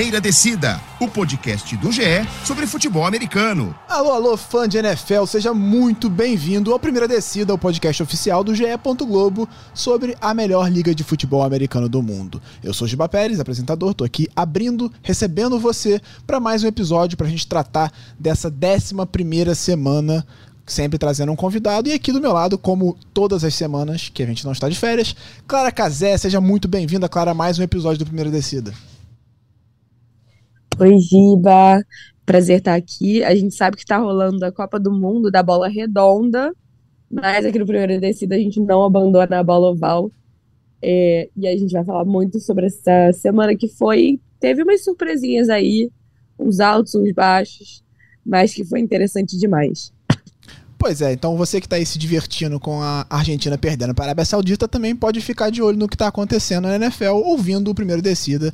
Primeira Descida, o podcast do GE sobre futebol americano. Alô, alô, fã de NFL, seja muito bem-vindo ao Primeira Descida, o podcast oficial do GE. Globo sobre a melhor liga de futebol americano do mundo. Eu sou Giba Pérez, apresentador, tô aqui abrindo, recebendo você para mais um episódio para a gente tratar dessa 11 primeira semana sempre trazendo um convidado. E aqui do meu lado, como todas as semanas que a gente não está de férias, Clara Cazé, seja muito bem-vinda, Clara, a mais um episódio do Primeira Descida. Oi, Giba. Prazer estar aqui. A gente sabe que está rolando a Copa do Mundo da bola redonda, mas aqui no Primeira Descida a gente não abandona a bola oval. É, e a gente vai falar muito sobre essa semana que foi. Teve umas surpresinhas aí, uns altos, uns baixos, mas que foi interessante demais. Pois é, então você que está aí se divertindo com a Argentina perdendo para a Arábia Saudita também pode ficar de olho no que está acontecendo na NFL, ouvindo o primeiro descida.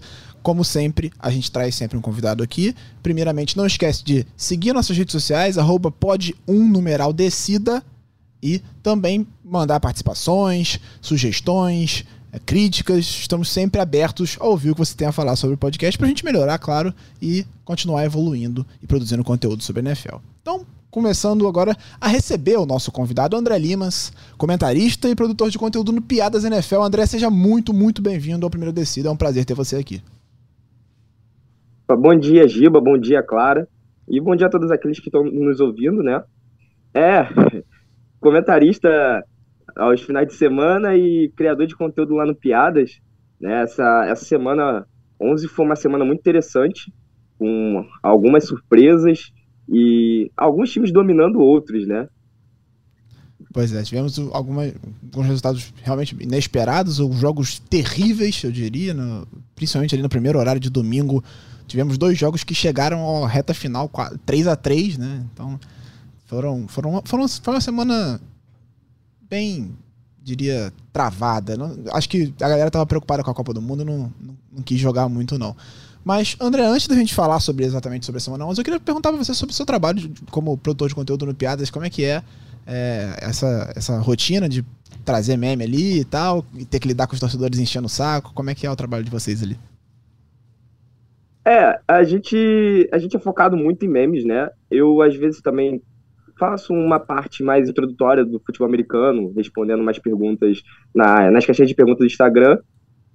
Como sempre, a gente traz sempre um convidado aqui. Primeiramente, não esquece de seguir nossas redes sociais, arroba pode um numeral e também mandar participações, sugestões, é, críticas. Estamos sempre abertos a ouvir o que você tem a falar sobre o podcast para a gente melhorar, claro, e continuar evoluindo e produzindo conteúdo sobre a NFL. Então, começando agora a receber o nosso convidado André Limas, comentarista e produtor de conteúdo no Piadas NFL. André, seja muito, muito bem-vindo ao Primeiro Descida. É um prazer ter você aqui. Bom dia, Giba. Bom dia, Clara. E bom dia a todos aqueles que estão nos ouvindo, né? É, comentarista aos finais de semana e criador de conteúdo lá no Piadas. Né? Essa, essa semana 11 foi uma semana muito interessante, com algumas surpresas e alguns times dominando outros, né? Pois é, tivemos algumas, alguns resultados realmente inesperados, ou jogos terríveis, eu diria, no, principalmente ali no primeiro horário de domingo. Tivemos dois jogos que chegaram à reta final 3 a 3 né? Então, foram, foram, foram, foi uma semana bem, diria, travada. Não, acho que a galera estava preocupada com a Copa do Mundo não, não, não quis jogar muito, não. Mas, André, antes da gente falar sobre exatamente sobre a semana 11, eu queria perguntar para você sobre o seu trabalho de, como produtor de conteúdo no Piadas, como é que é, é, essa, essa rotina de trazer meme ali e tal, e ter que lidar com os torcedores enchendo o saco, como é que é o trabalho de vocês ali? É, a gente, a gente é focado muito em memes, né? Eu, às vezes, também faço uma parte mais introdutória do futebol americano, respondendo mais perguntas na, nas caixinhas de perguntas do Instagram.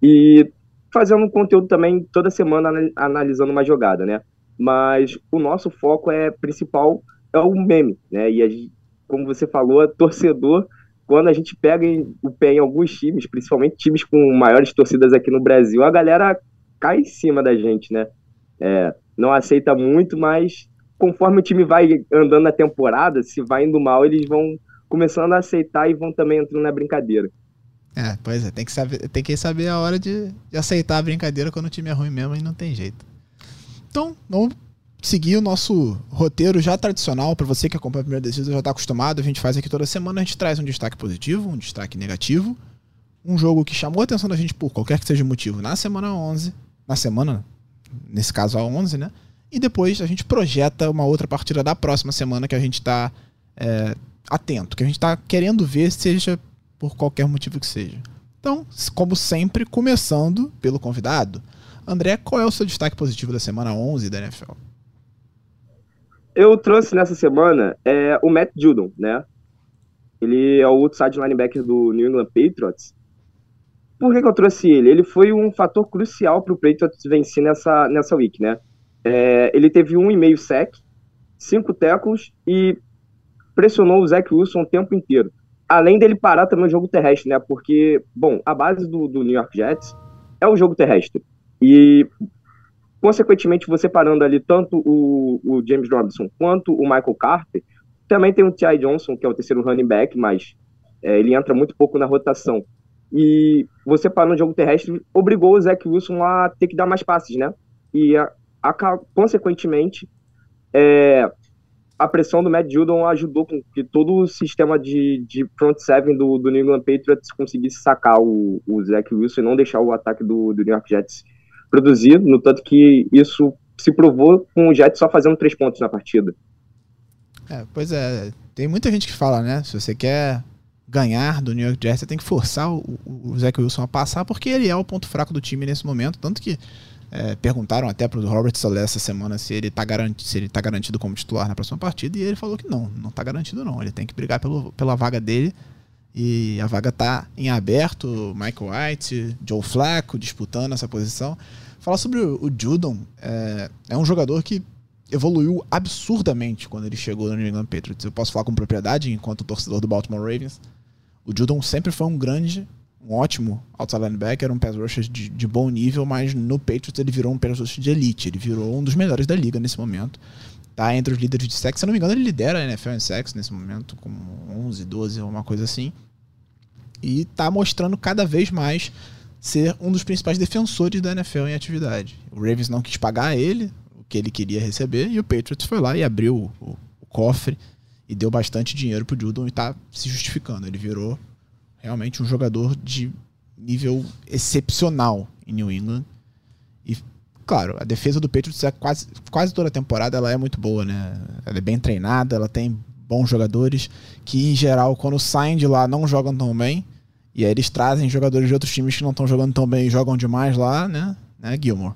E fazendo um conteúdo também toda semana analisando uma jogada, né? Mas o nosso foco é principal é o meme, né? E gente, como você falou, torcedor, quando a gente pega o pé em alguns times, principalmente times com maiores torcidas aqui no Brasil, a galera cai em cima da gente, né? É, não aceita muito, mas conforme o time vai andando na temporada, se vai indo mal, eles vão começando a aceitar e vão também entrando na brincadeira. É, pois é, tem que saber, tem que saber a hora de, de aceitar a brincadeira quando o time é ruim mesmo e não tem jeito. Então, vamos seguir o nosso roteiro já tradicional. Para você que acompanha a primeira decisão já está acostumado. A gente faz aqui toda semana. A gente traz um destaque positivo, um destaque negativo. Um jogo que chamou a atenção da gente por qualquer que seja o motivo na semana 11. Na semana, nesse caso a 11, né? E depois a gente projeta uma outra partida da próxima semana que a gente está é, atento, que a gente está querendo ver, seja por qualquer motivo que seja. Então, como sempre, começando pelo convidado. André, qual é o seu destaque positivo da semana 11 da NFL? Eu trouxe nessa semana é, o Matt Judon, né? Ele é o outside linebacker do New England Patriots. Por que, que eu trouxe ele? Ele foi um fator crucial para o Patriots vencer nessa, nessa week, né? É, ele teve um e meio sec, cinco tackles e pressionou o Zach Wilson o tempo inteiro além dele parar também o jogo terrestre, né? Porque, bom, a base do, do New York Jets é o jogo terrestre. E, consequentemente, você parando ali tanto o, o James Robinson quanto o Michael Carter, também tem o T.I. Johnson, que é o terceiro running back, mas é, ele entra muito pouco na rotação. E você parando o jogo terrestre obrigou o Zach Wilson a ter que dar mais passes, né? E, a, a, consequentemente, é, a pressão do Matt Judon ajudou com que todo o sistema de, de front seven do, do New England Patriots conseguisse sacar o, o Zach Wilson e não deixar o ataque do, do New York Jets produzir, no tanto que isso se provou com o Jets só fazendo três pontos na partida. É, pois é, tem muita gente que fala, né? Se você quer ganhar do New York Jets, você tem que forçar o, o, o Zach Wilson a passar, porque ele é o ponto fraco do time nesse momento. Tanto que é, perguntaram até pro Robert Saleh essa semana se ele, tá se ele tá garantido como titular na próxima partida, e ele falou que não, não tá garantido não. Ele tem que brigar pelo, pela vaga dele. E a vaga tá em aberto, Michael White, Joe Flacco disputando essa posição. Falar sobre o, o Judon, é, é um jogador que evoluiu absurdamente quando ele chegou no New England Patriots. Eu posso falar com propriedade enquanto torcedor do Baltimore Ravens. O Judon sempre foi um grande, um ótimo outside linebacker, um pass rusher de, de bom nível, mas no Patriots ele virou um pass rusher de elite. Ele virou um dos melhores da liga nesse momento. Tá entre os líderes de sexo. Se não me engano, ele lidera a NFL em sexo nesse momento, com 11, 12, uma coisa assim. E tá mostrando cada vez mais ser um dos principais defensores da NFL em atividade. O Ravens não quis pagar ele o que ele queria receber e o Patriots foi lá e abriu o, o cofre e deu bastante dinheiro pro Judon e tá se justificando. Ele virou realmente um jogador de nível excepcional em New England. E, claro, a defesa do Patriots é quase, quase toda a temporada ela é muito boa, né? Ela é bem treinada, ela tem bons jogadores que, em geral, quando saem de lá não jogam tão bem. E aí eles trazem jogadores de outros times que não estão jogando tão bem e jogam demais lá, né? né? Gilmore.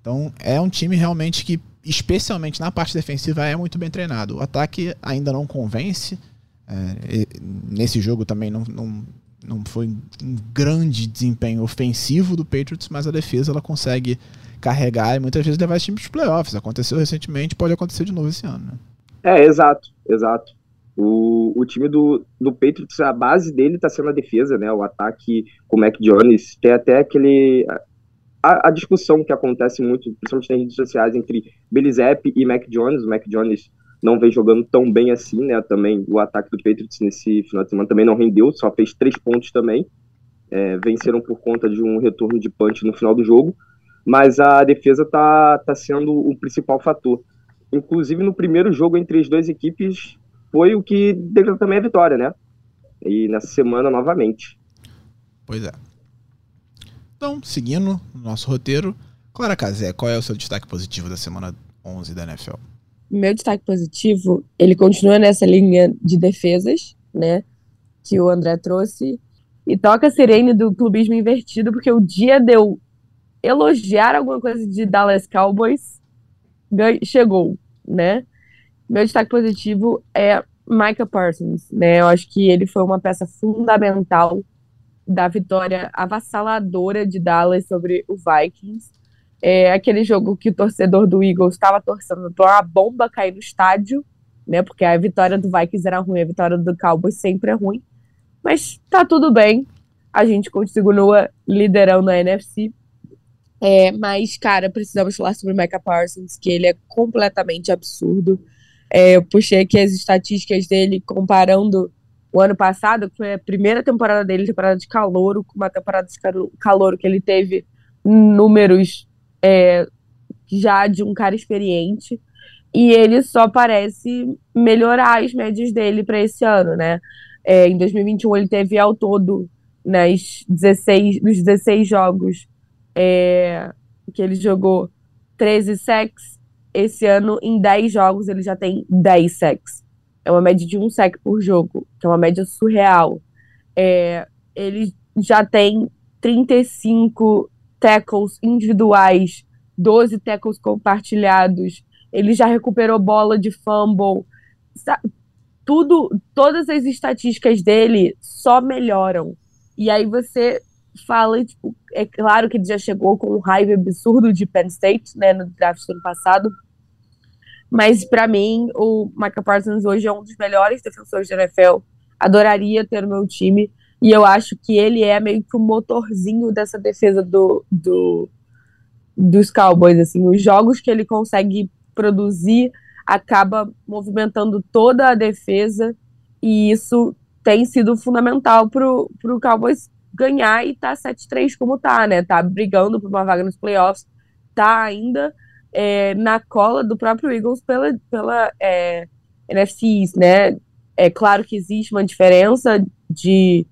Então é um time realmente que especialmente na parte defensiva, é muito bem treinado. O ataque ainda não convence. É, nesse jogo também não, não, não foi um grande desempenho ofensivo do Patriots, mas a defesa ela consegue carregar e muitas vezes levar esse time para os playoffs. Aconteceu recentemente, pode acontecer de novo esse ano. Né? É, exato, exato. O, o time do, do Patriots, a base dele está sendo a defesa, né? O ataque com o Mac Jones. Tem até aquele a, a, discussão que acontece muito, principalmente nas redes sociais, entre Belizep e Mac Jones. O Mac Jones não vem jogando tão bem assim, né? Também o ataque do Patriots nesse final de semana também não rendeu, só fez três pontos também. É, venceram por conta de um retorno de punch no final do jogo, mas a defesa tá, tá sendo o principal fator. Inclusive no primeiro jogo entre as duas equipes foi o que deu também a vitória, né? E nessa semana novamente. Pois é. Então, seguindo o nosso roteiro, Clara Casé, qual é o seu destaque positivo da semana 11 da NFL? Meu destaque positivo, ele continua nessa linha de defesas, né, que o André trouxe, e toca a sirene do clubismo invertido, porque o dia deu elogiar alguma coisa de Dallas Cowboys chegou, né? Meu destaque positivo é Micah Parsons, né? Eu acho que ele foi uma peça fundamental da vitória avassaladora de Dallas sobre o Vikings. É aquele jogo que o torcedor do Eagles estava torcendo para uma bomba cair no estádio, né? Porque a vitória do Vikings era ruim, a vitória do Cowboys sempre é ruim. Mas tá tudo bem. A gente continua liderando a NFC. É, mas, cara, precisamos falar sobre o Micah Parsons, que ele é completamente absurdo. É, eu puxei aqui as estatísticas dele comparando o ano passado, que foi a primeira temporada dele, temporada de calor, com uma temporada de calor que ele teve números é, já de um cara experiente. E ele só parece melhorar as médias dele para esse ano, né? É, em 2021 ele teve ao todo nas 16, nos 16 jogos é, que ele jogou 13 sacks. Esse ano, em 10 jogos, ele já tem 10 sacks. É uma média de um sec por jogo, que é uma média surreal. É, ele já tem 35 tackles individuais, 12 tackles compartilhados. Ele já recuperou bola de fumble. Tudo, todas as estatísticas dele só melhoram. E aí você fala, tipo, é claro que ele já chegou com um raiva absurdo de Penn State, né, no draft do ano passado, mas para mim, o Michael Parsons hoje é um dos melhores defensores da NFL. Adoraria ter no meu time. E eu acho que ele é meio que o motorzinho dessa defesa do, do, dos Cowboys. Assim, os jogos que ele consegue produzir acaba movimentando toda a defesa. E isso tem sido fundamental pro, pro Cowboys ganhar e tá 7-3 como tá, né? Tá brigando por uma vaga nos playoffs, tá ainda é, na cola do próprio Eagles pela, pela é, NFC né? É claro que existe uma diferença de,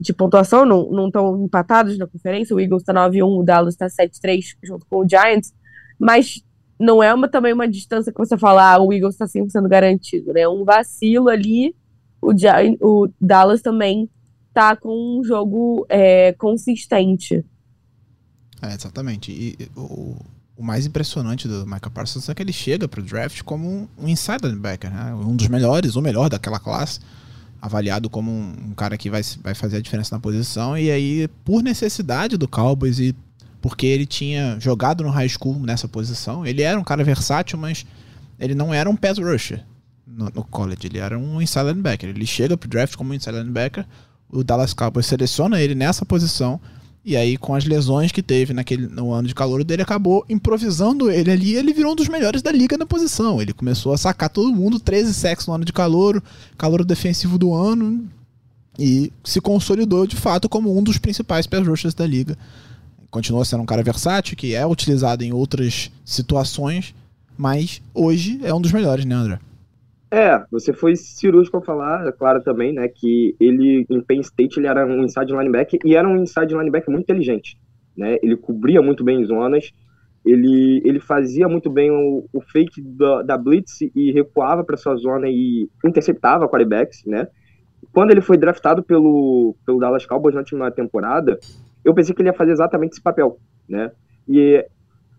de pontuação, não estão empatados na conferência, o Eagles está 9-1, o Dallas está 7-3 junto com o Giants, mas não é uma, também uma distância que você fala, ah, o Eagles está sempre sendo garantido, né? Um vacilo ali, o, o Dallas também tá com um jogo é, consistente. É, exatamente. E o, o mais impressionante do Michael Parsons é que ele chega pro draft como um, inside linebacker, né? Um dos melhores, o melhor daquela classe, avaliado como um, um, cara que vai, vai fazer a diferença na posição. E aí, por necessidade do Cowboys e porque ele tinha jogado no high school nessa posição, ele era um cara versátil, mas ele não era um pass rusher no, no college, ele era um inside linebacker. Ele chega pro draft como um inside linebacker, o Dallas Cowboys seleciona ele nessa posição e aí, com as lesões que teve naquele, no ano de calor dele, acabou improvisando ele ali. Ele virou um dos melhores da liga na posição. Ele começou a sacar todo mundo, 13 sacks no ano de calor, calor defensivo do ano. E se consolidou de fato como um dos principais pass rushers da liga. Continua sendo um cara versátil, que é utilizado em outras situações, mas hoje é um dos melhores, né, André? É, você foi cirúrgico ao falar, é claro também, né, que ele em Penn State ele era um inside linebacker e era um inside linebacker muito inteligente, né? Ele cobria muito bem zonas, ele, ele fazia muito bem o, o fake da, da blitz e recuava para sua zona e interceptava quarterbacks, né? Quando ele foi draftado pelo, pelo Dallas Cowboys na última temporada, eu pensei que ele ia fazer exatamente esse papel, né? E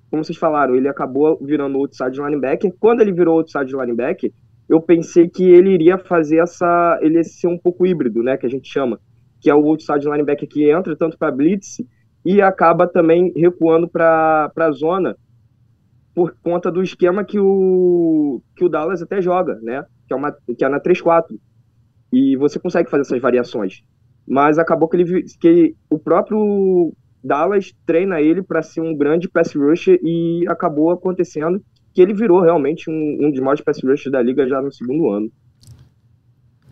como vocês falaram, ele acabou virando outside linebacker. Quando ele virou outside linebacker, eu pensei que ele iria fazer essa. Ele ia ser um pouco híbrido, né? Que a gente chama. Que é o outside linebacker que entra tanto para blitz e acaba também recuando para a zona por conta do esquema que o, que o Dallas até joga, né? Que é, uma, que é na 3-4. E você consegue fazer essas variações. Mas acabou que, ele, que o próprio Dallas treina ele para ser um grande pass rusher e acabou acontecendo que ele virou realmente um, um dos maiores pass rushers da liga já no segundo ano.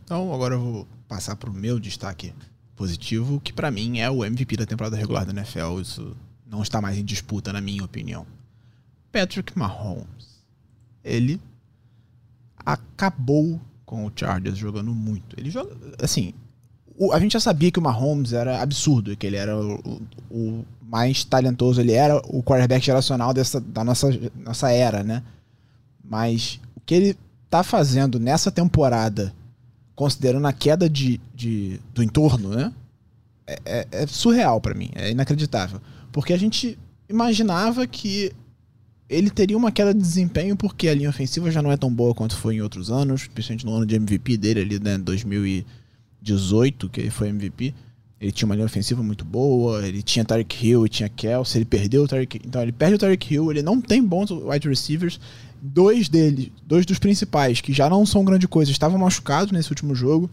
Então, agora eu vou passar para o meu destaque positivo, que para mim é o MVP da temporada regular da NFL. Isso não está mais em disputa, na minha opinião. Patrick Mahomes. Ele acabou com o Chargers jogando muito. Ele joga. Assim, o, a gente já sabia que o Mahomes era absurdo, que ele era o, o, mais talentoso, ele era o quarterback geracional dessa, da nossa, nossa era, né? Mas o que ele tá fazendo nessa temporada, considerando a queda de, de do entorno, né? É, é, é surreal para mim, é inacreditável. Porque a gente imaginava que ele teria uma queda de desempenho porque a linha ofensiva já não é tão boa quanto foi em outros anos, principalmente no ano de MVP dele ali, né, 2000 18, que ele foi MVP, ele tinha uma linha ofensiva muito boa, ele tinha Tarek Hill tinha Kelsey, ele perdeu o Tarek Então ele perde o Tarek Hill, ele não tem bons wide receivers. Dois dele, dois dos principais, que já não são grande coisa, estavam machucados nesse último jogo.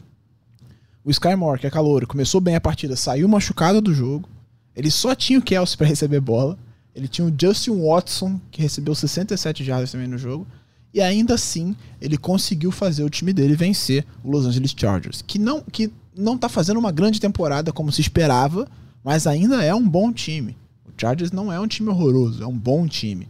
O Sky Moore, que é calor, começou bem a partida, saiu machucado do jogo. Ele só tinha o Kelsey para receber bola. Ele tinha o Justin Watson, que recebeu 67 jardas também no jogo. E ainda assim, ele conseguiu fazer o time dele vencer o Los Angeles Chargers, que não que não tá fazendo uma grande temporada como se esperava, mas ainda é um bom time. O Chargers não é um time horroroso, é um bom time.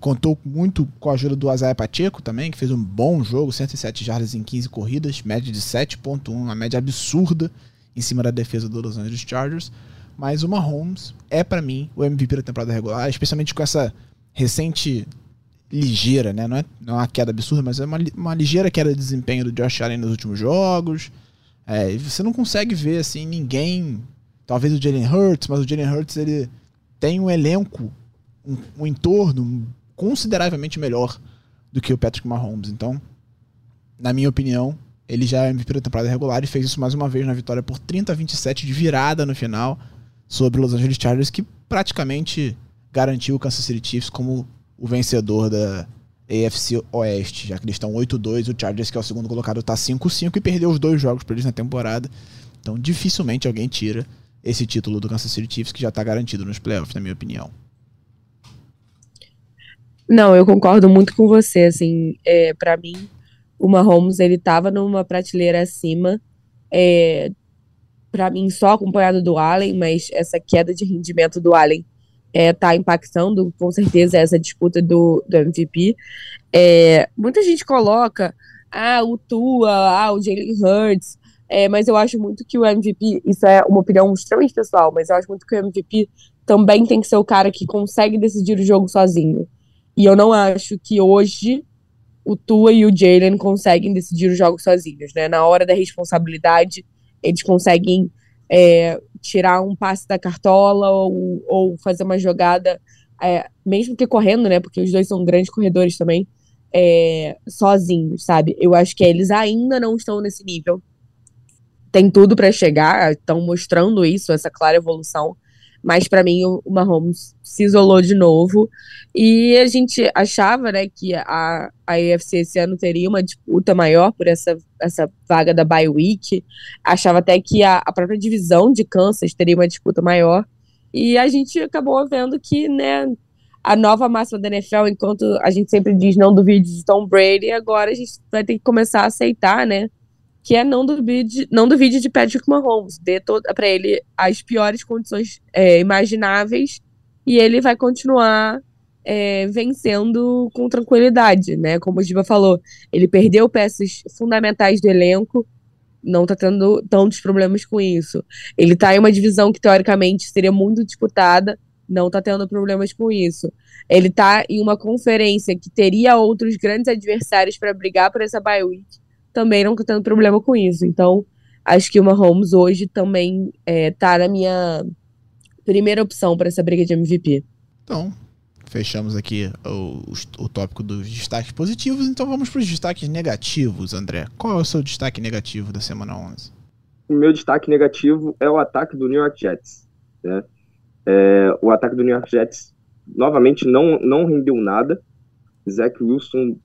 Contou muito com a ajuda do Isaiah Pacheco também, que fez um bom jogo, 107 jardas em 15 corridas, média de 7.1, uma média absurda em cima da defesa do Los Angeles Chargers. Mas o Mahomes é para mim o MVP da temporada regular, especialmente com essa recente ligeira, né? Não é, não é uma queda absurda, mas é uma, uma ligeira queda de desempenho do Josh Allen nos últimos jogos. É, você não consegue ver assim ninguém. Talvez o Jalen Hurts, mas o Jalen Hurts ele tem um elenco, um, um entorno consideravelmente melhor do que o Patrick Mahomes. Então, na minha opinião, ele já é MVP da temporada regular e fez isso mais uma vez na vitória por 30 a 27 de virada no final sobre os Los Angeles Chargers, que praticamente garantiu o Kansas City Chiefs como o vencedor da AFC Oeste, já que eles estão 8-2, o Chargers, que é o segundo colocado, está 5-5 e perdeu os dois jogos para eles na temporada. Então, dificilmente alguém tira esse título do Kansas City Chiefs, que já está garantido nos playoffs, na minha opinião. Não, eu concordo muito com você, assim, é, para mim, o Mahomes, ele tava numa prateleira acima, é, para mim, só acompanhado do Allen, mas essa queda de rendimento do Allen é, tá impactando com certeza essa disputa do, do MVP. É, muita gente coloca ah, o Tua, ah, o Jalen Hurts, é, mas eu acho muito que o MVP, isso é uma opinião extremamente pessoal, mas eu acho muito que o MVP também tem que ser o cara que consegue decidir o jogo sozinho. E eu não acho que hoje o Tua e o Jalen conseguem decidir os jogos sozinhos, né? Na hora da responsabilidade, eles conseguem é, tirar um passe da cartola ou, ou fazer uma jogada, é, mesmo que correndo, né? Porque os dois são grandes corredores também, é, sozinhos, sabe? Eu acho que eles ainda não estão nesse nível. Tem tudo para chegar, estão mostrando isso, essa clara evolução. Mas para mim o, Mahomes se isolou de novo. E a gente achava, né, que a, a AFC esse ano teria uma disputa maior por essa, essa vaga da bye week. Achava até que a, a própria divisão de Kansas teria uma disputa maior. E a gente acabou vendo que, né, a nova máxima da NFL, enquanto a gente sempre diz não duvide de Tom Brady, agora a gente vai ter que começar a aceitar, né, que é não duvide, não duvide de Patrick Mahomes, dê para ele as piores condições é, imagináveis e ele vai continuar é, vencendo com tranquilidade, né? Como o Giba falou, ele perdeu peças fundamentais do elenco, não tá tendo tantos problemas com isso. Ele tá em uma divisão que teoricamente seria muito disputada, não tá tendo problemas com isso. Ele tá em uma conferência que teria outros grandes adversários para brigar por essa bye week, também não tô tendo problema com isso. Então, acho que o Mahomes hoje também é, tá na minha primeira opção para essa briga de MVP. Então, fechamos aqui o, o tópico dos destaques positivos, então vamos para os destaques negativos, André. Qual é o seu destaque negativo da semana 11? O meu destaque negativo é o ataque do New York Jets. Né? É, o ataque do New York Jets, novamente, não, não rendeu nada. Zach Wilson,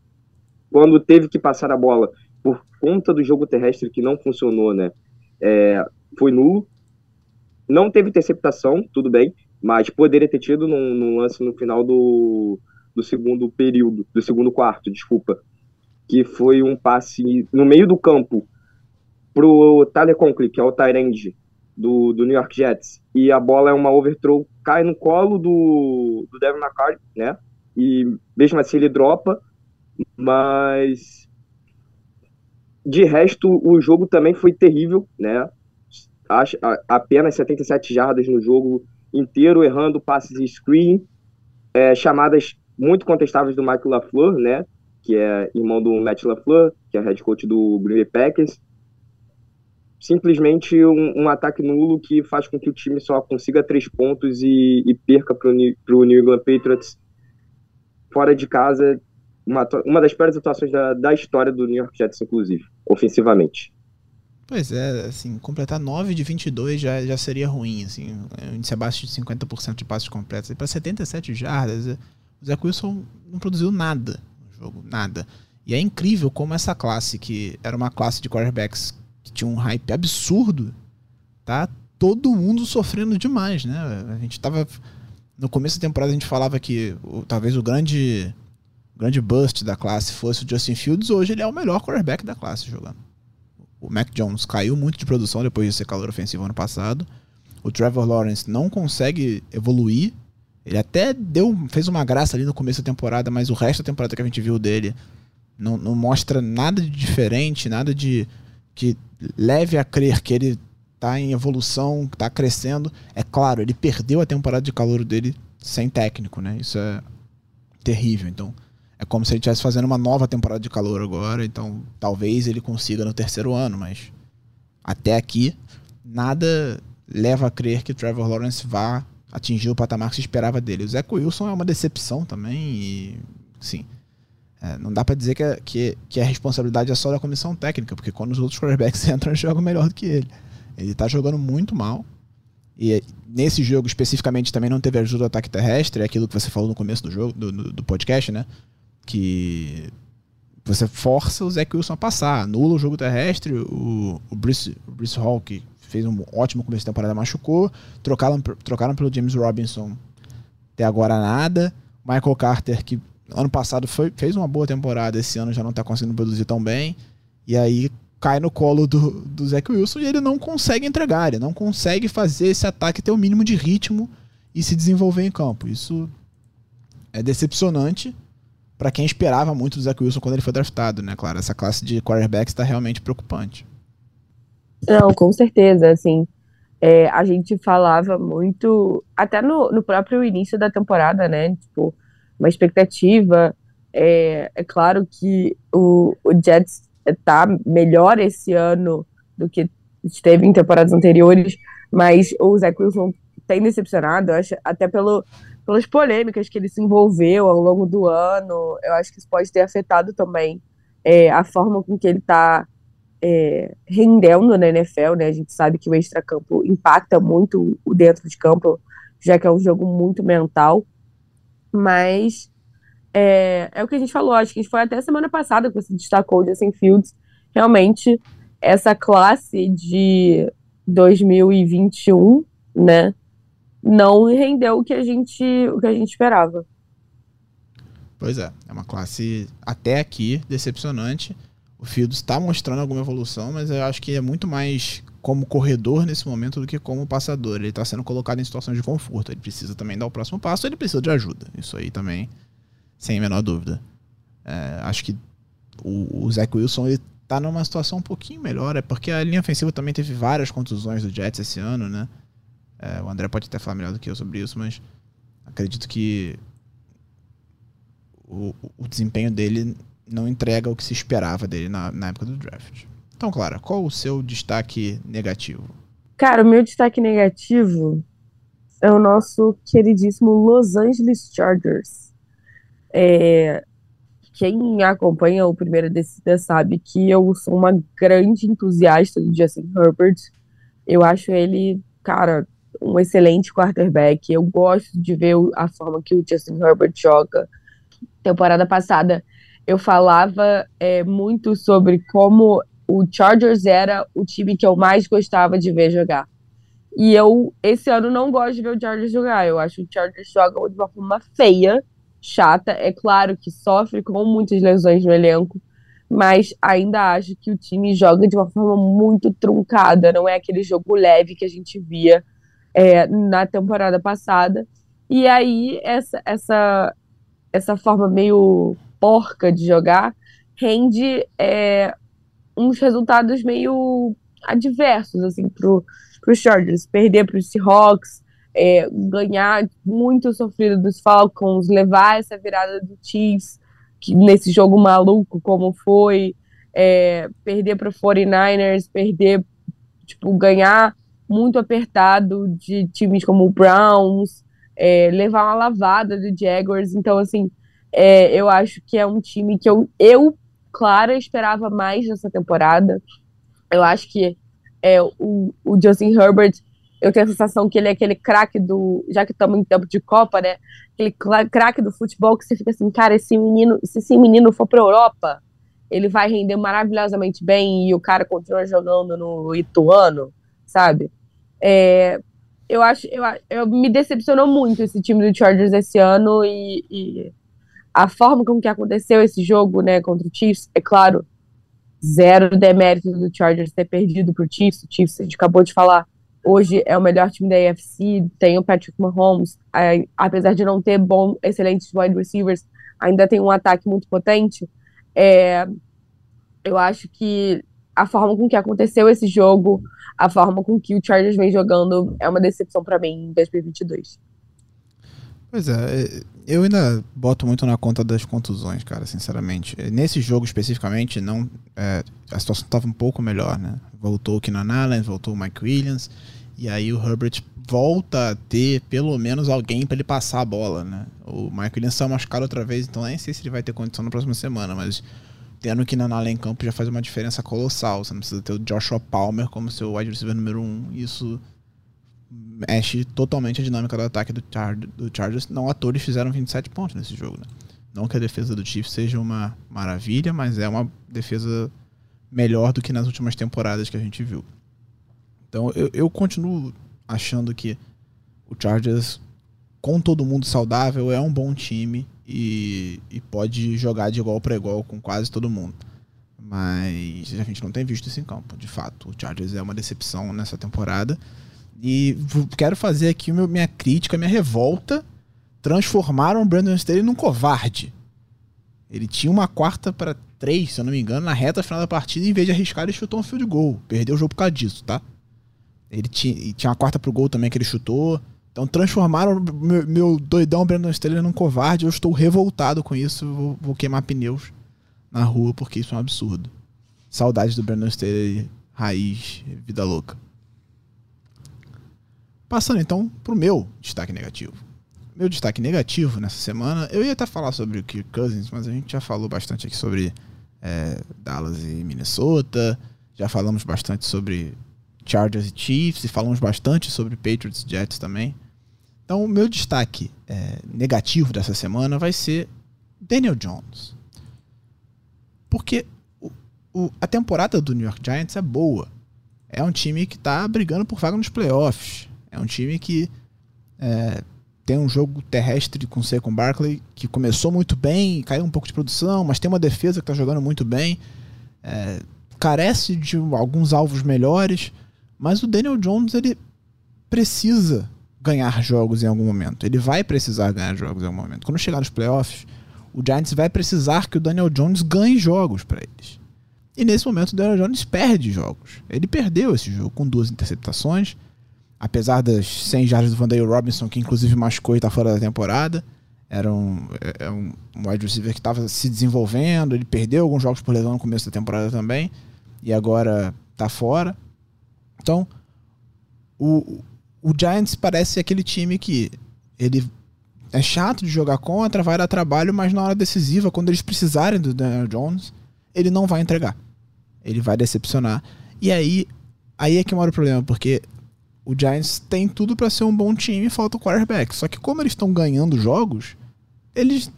quando teve que passar a bola, por conta do jogo terrestre que não funcionou, né? É, foi nulo. Não teve interceptação, tudo bem, mas poderia ter tido num, num, lance no final do, do segundo período, do segundo quarto, desculpa, que foi um passe no meio do campo pro Tyler Conklin, que é o tight do, do New York Jets, e a bola é uma overthrow, cai no colo do, do Devin McCarthy, né? E mesmo assim ele dropa, mas de resto, o jogo também foi terrível, né? Apenas 77 jardas no jogo inteiro, errando passes e screen, é, chamadas muito contestáveis do Michael LaFleur, né? Que é irmão do Matt LaFleur, que é head coach do Green Bay Packers. Simplesmente um, um, ataque nulo que faz com que o time só consiga três pontos e, e perca para o New England Patriots fora de casa uma, uma das piores atuações da, da história do New York Jets, inclusive, ofensivamente. Pois é, assim, completar 9 de 22 já, já seria ruim, assim, um índice abaixo de 50% de passes completos. E para 77 jardas, o Zé Wilson não produziu nada no jogo, nada. E é incrível como essa classe, que era uma classe de quarterbacks que tinha um hype absurdo, tá todo mundo sofrendo demais, né? A gente tava. No começo da temporada a gente falava que o, talvez o grande grande bust da classe fosse o Justin Fields, hoje ele é o melhor quarterback da classe jogando. O Mac Jones caiu muito de produção depois de ser calor ofensivo ano passado. O Trevor Lawrence não consegue evoluir. Ele até deu, fez uma graça ali no começo da temporada, mas o resto da temporada que a gente viu dele não, não mostra nada de diferente, nada de que leve a crer que ele está em evolução, está crescendo. É claro, ele perdeu a temporada de calor dele sem técnico, né? Isso é terrível. Então, é como se ele estivesse fazendo uma nova temporada de calor agora, então talvez ele consiga no terceiro ano, mas até aqui nada leva a crer que Trevor Lawrence vá atingir o patamar que se esperava dele. O Zach Wilson é uma decepção também e, sim, é, não dá para dizer que, que, que a responsabilidade é só da comissão técnica, porque quando os outros quarterbacks entram, jogam melhor do que ele. Ele tá jogando muito mal. E nesse jogo especificamente também não teve ajuda do ataque terrestre, é aquilo que você falou no começo do jogo, do, do podcast, né? Que você força o Zach Wilson a passar, anula o jogo terrestre, o, o, Bruce, o Bruce Hall, que fez um ótimo começo de temporada, machucou, trocaram, trocaram pelo James Robinson, até agora nada, Michael Carter, que ano passado foi, fez uma boa temporada, esse ano já não está conseguindo produzir tão bem, e aí cai no colo do, do Zach Wilson e ele não consegue entregar, ele não consegue fazer esse ataque ter o mínimo de ritmo e se desenvolver em campo. Isso é decepcionante, para quem esperava muito do Zach Wilson quando ele foi draftado, né, claro? Essa classe de quarterbacks está realmente preocupante. Não, com certeza, assim. É, a gente falava muito, até no, no próprio início da temporada, né? Tipo, uma expectativa. É, é claro que o, o Jets está melhor esse ano do que esteve em temporadas anteriores, mas o Zach Wilson tem decepcionado, acho, até pelo, pelas polêmicas que ele se envolveu ao longo do ano. Eu acho que isso pode ter afetado também é, a forma com que ele está é, rendendo na NFL, né? A gente sabe que o extracampo impacta muito o dentro de campo, já que é um jogo muito mental. Mas é, é o que a gente falou, acho que foi até semana passada que você destacou o Justin Fields. Realmente, essa classe de 2021, né? Não rendeu o que a gente, o que a gente esperava. Pois é, é uma classe até aqui decepcionante. O Fields está mostrando alguma evolução, mas eu acho que é muito mais como corredor nesse momento do que como passador. Ele está sendo colocado em situações de conforto. Ele precisa também dar o próximo passo, ele precisa de ajuda. Isso aí também, sem a menor dúvida. É, acho que o, o Zach Wilson ele tá numa situação um pouquinho melhor, é porque a linha ofensiva também teve várias contusões do Jets esse ano, né? É, o André pode até falar melhor do que eu sobre isso, mas acredito que o, o desempenho dele não entrega o que se esperava dele na, na época do draft. Então, Clara, qual o seu destaque negativo? Cara, o meu destaque negativo é o nosso queridíssimo Los Angeles Chargers. É, quem acompanha o Primeira Descida sabe que eu sou uma grande entusiasta do Justin Herbert. Eu acho ele, cara, um excelente quarterback. Eu gosto de ver a forma que o Justin Herbert joga. Temporada passada eu falava é, muito sobre como o Chargers era o time que eu mais gostava de ver jogar. E eu, esse ano, não gosto de ver o Chargers jogar. Eu acho que o Chargers joga de uma forma feia, chata. É claro que sofre com muitas lesões no elenco, mas ainda acho que o time joga de uma forma muito truncada. Não é aquele jogo leve que a gente via é, na temporada passada. E aí, essa, essa, essa forma meio porca de jogar rende é, uns resultados meio adversos assim pro os Chargers, perder para os Seahawks, é, ganhar muito sofrido dos Falcons, levar essa virada do Chiefs que, nesse jogo maluco como foi, é, perder para 49ers, perder, tipo, ganhar muito apertado de times como o Browns, é, levar uma lavada do Jaguars, então assim, é, eu acho que é um time que eu, eu, Clara, esperava mais nessa temporada. Eu acho que é, o, o Justin Herbert, eu tenho a sensação que ele é aquele craque do. Já que estamos em tempo de Copa, né? Aquele craque do futebol que você fica assim, cara, esse menino, se esse menino for para Europa, ele vai render maravilhosamente bem e o cara continua jogando no Ituano, sabe? É, eu acho, eu, eu me decepcionou muito esse time do Chargers esse ano e, e a forma como que aconteceu esse jogo, né, contra o Chiefs, é claro, zero demérito do Chargers ter perdido pro Chiefs. O Chiefs, a gente acabou de falar, hoje é o melhor time da AFC, tem o Patrick Mahomes, é, apesar de não ter bom, excelentes wide receivers, ainda tem um ataque muito potente. É, eu acho que a forma com que aconteceu esse jogo, a forma com que o Chargers vem jogando, é uma decepção para mim em 2022. Pois é, eu ainda boto muito na conta das contusões, cara, sinceramente. Nesse jogo especificamente, não é, a situação estava um pouco melhor, né? Voltou o Keenan Allen, voltou o Mike Williams, e aí o Herbert volta a ter pelo menos alguém para ele passar a bola, né? O Mike Williams está machucado outra vez, então nem sei se ele vai ter condição na próxima semana, mas tendo o Keenan Allen em campo já faz uma diferença colossal. Você não precisa ter o Joshua Palmer como seu wide receiver número um, isso mexe totalmente a dinâmica do ataque do, Char do Chargers. Não à toa fizeram 27 pontos nesse jogo. Né? Não que a defesa do Chiefs seja uma maravilha, mas é uma defesa melhor do que nas últimas temporadas que a gente viu. Então eu, eu continuo achando que o Chargers, com todo mundo saudável, é um bom time e, e pode jogar de igual para igual com quase todo mundo. Mas a gente não tem visto isso em campo, de fato. O Chargers é uma decepção nessa temporada. E quero fazer aqui minha crítica, minha revolta. Transformaram o Brandon Staley num covarde. Ele tinha uma quarta para três, se eu não me engano, na reta final da partida, em vez de arriscar, ele chutou um field goal. Perdeu o jogo por causa disso, tá? Ele tinha, tinha uma quarta pro gol também que ele chutou. Então transformaram meu, meu doidão Brandon Staley num covarde. Eu estou revoltado com isso. Vou, vou, queimar pneus na rua porque isso é um absurdo. Saudades do Brandon Staley, raiz, vida louca. Passando então pro meu destaque negativo. Meu destaque negativo nessa semana, eu ia até falar sobre o Kirk Cousins, mas a gente já falou bastante aqui sobre é, Dallas e Minnesota. Já falamos bastante sobre Chargers e Chiefs e falamos bastante sobre Patriots e Jets também. Então, o meu destaque é, negativo dessa semana vai ser Daniel Jones. Porque o, o, a temporada do New York Giants é boa. É um time que está brigando por vaga nos playoffs. É um time que é, tem um jogo terrestre com o com Barkley que começou muito bem, caiu um pouco de produção, mas tem uma defesa que está jogando muito bem. É, carece de alguns alvos melhores, mas o Daniel Jones ele precisa ganhar jogos em algum momento. Ele vai precisar ganhar jogos em algum momento. Quando chegar nos playoffs, o Giants vai precisar que o Daniel Jones ganhe jogos para eles. E nesse momento o Daniel Jones perde jogos. Ele perdeu esse jogo com duas interceptações, apesar das 100 jardas do Vanderlei Robinson, que inclusive machucou e está fora da temporada. Era um, é, é um wide receiver que estava se desenvolvendo, ele perdeu alguns jogos por lesão no começo da temporada também, e agora está fora. Então, o, o Giants parece aquele time que ele é chato de jogar contra, vai dar trabalho, mas na hora decisiva, quando eles precisarem do Daniel Jones, ele não vai entregar. Ele vai decepcionar. E aí, aí é que mora o problema, porque o Giants tem tudo para ser um bom time, falta o quarterback. Só que como eles estão ganhando jogos, eles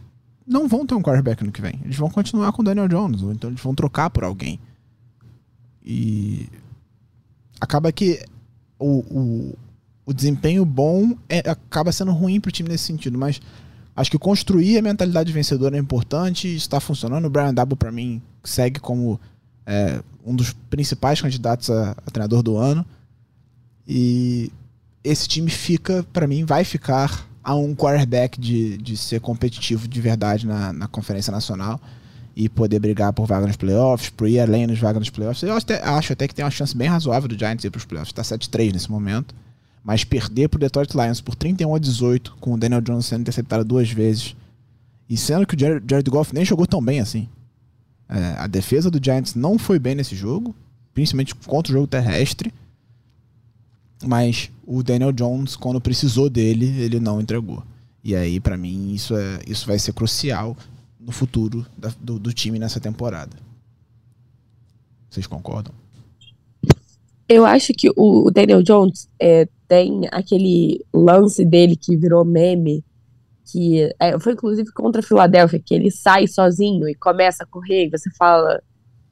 não vão ter um quarterback no que vem. Eles vão continuar com o Daniel Jones, ou então eles vão trocar por alguém. E acaba que o, o, o desempenho bom é, acaba sendo ruim para o time nesse sentido, mas acho que construir a mentalidade vencedora é importante, está funcionando. O Brian Dabo, para mim, segue como é, um dos principais candidatos a, a, treinador do ano. E esse time fica, para mim, vai ficar a um quarterback de, de ser competitivo de verdade na, na Conferência Nacional e poder brigar por vaga nos playoffs, por ir além nos vagas nos playoffs. Eu até, acho até que tem uma chance bem razoável do Giants ir para os playoffs. Está 7-3 nesse momento. Mas perder pro Detroit Lions por 31 a 18, com o Daniel Jones sendo interceptado duas vezes, e sendo que o Jared, Jared Goff nem jogou tão bem assim. É, a defesa do Giants não foi bem nesse jogo, principalmente contra o jogo terrestre. Mas o Daniel Jones, quando precisou dele, ele não entregou. E aí, para mim, isso, é, isso vai ser crucial no futuro da, do, do time nessa temporada. Vocês concordam? Eu acho que o Daniel Jones é, tem aquele lance dele que virou meme, que é, foi inclusive contra a Filadélfia, que ele sai sozinho e começa a correr, e você fala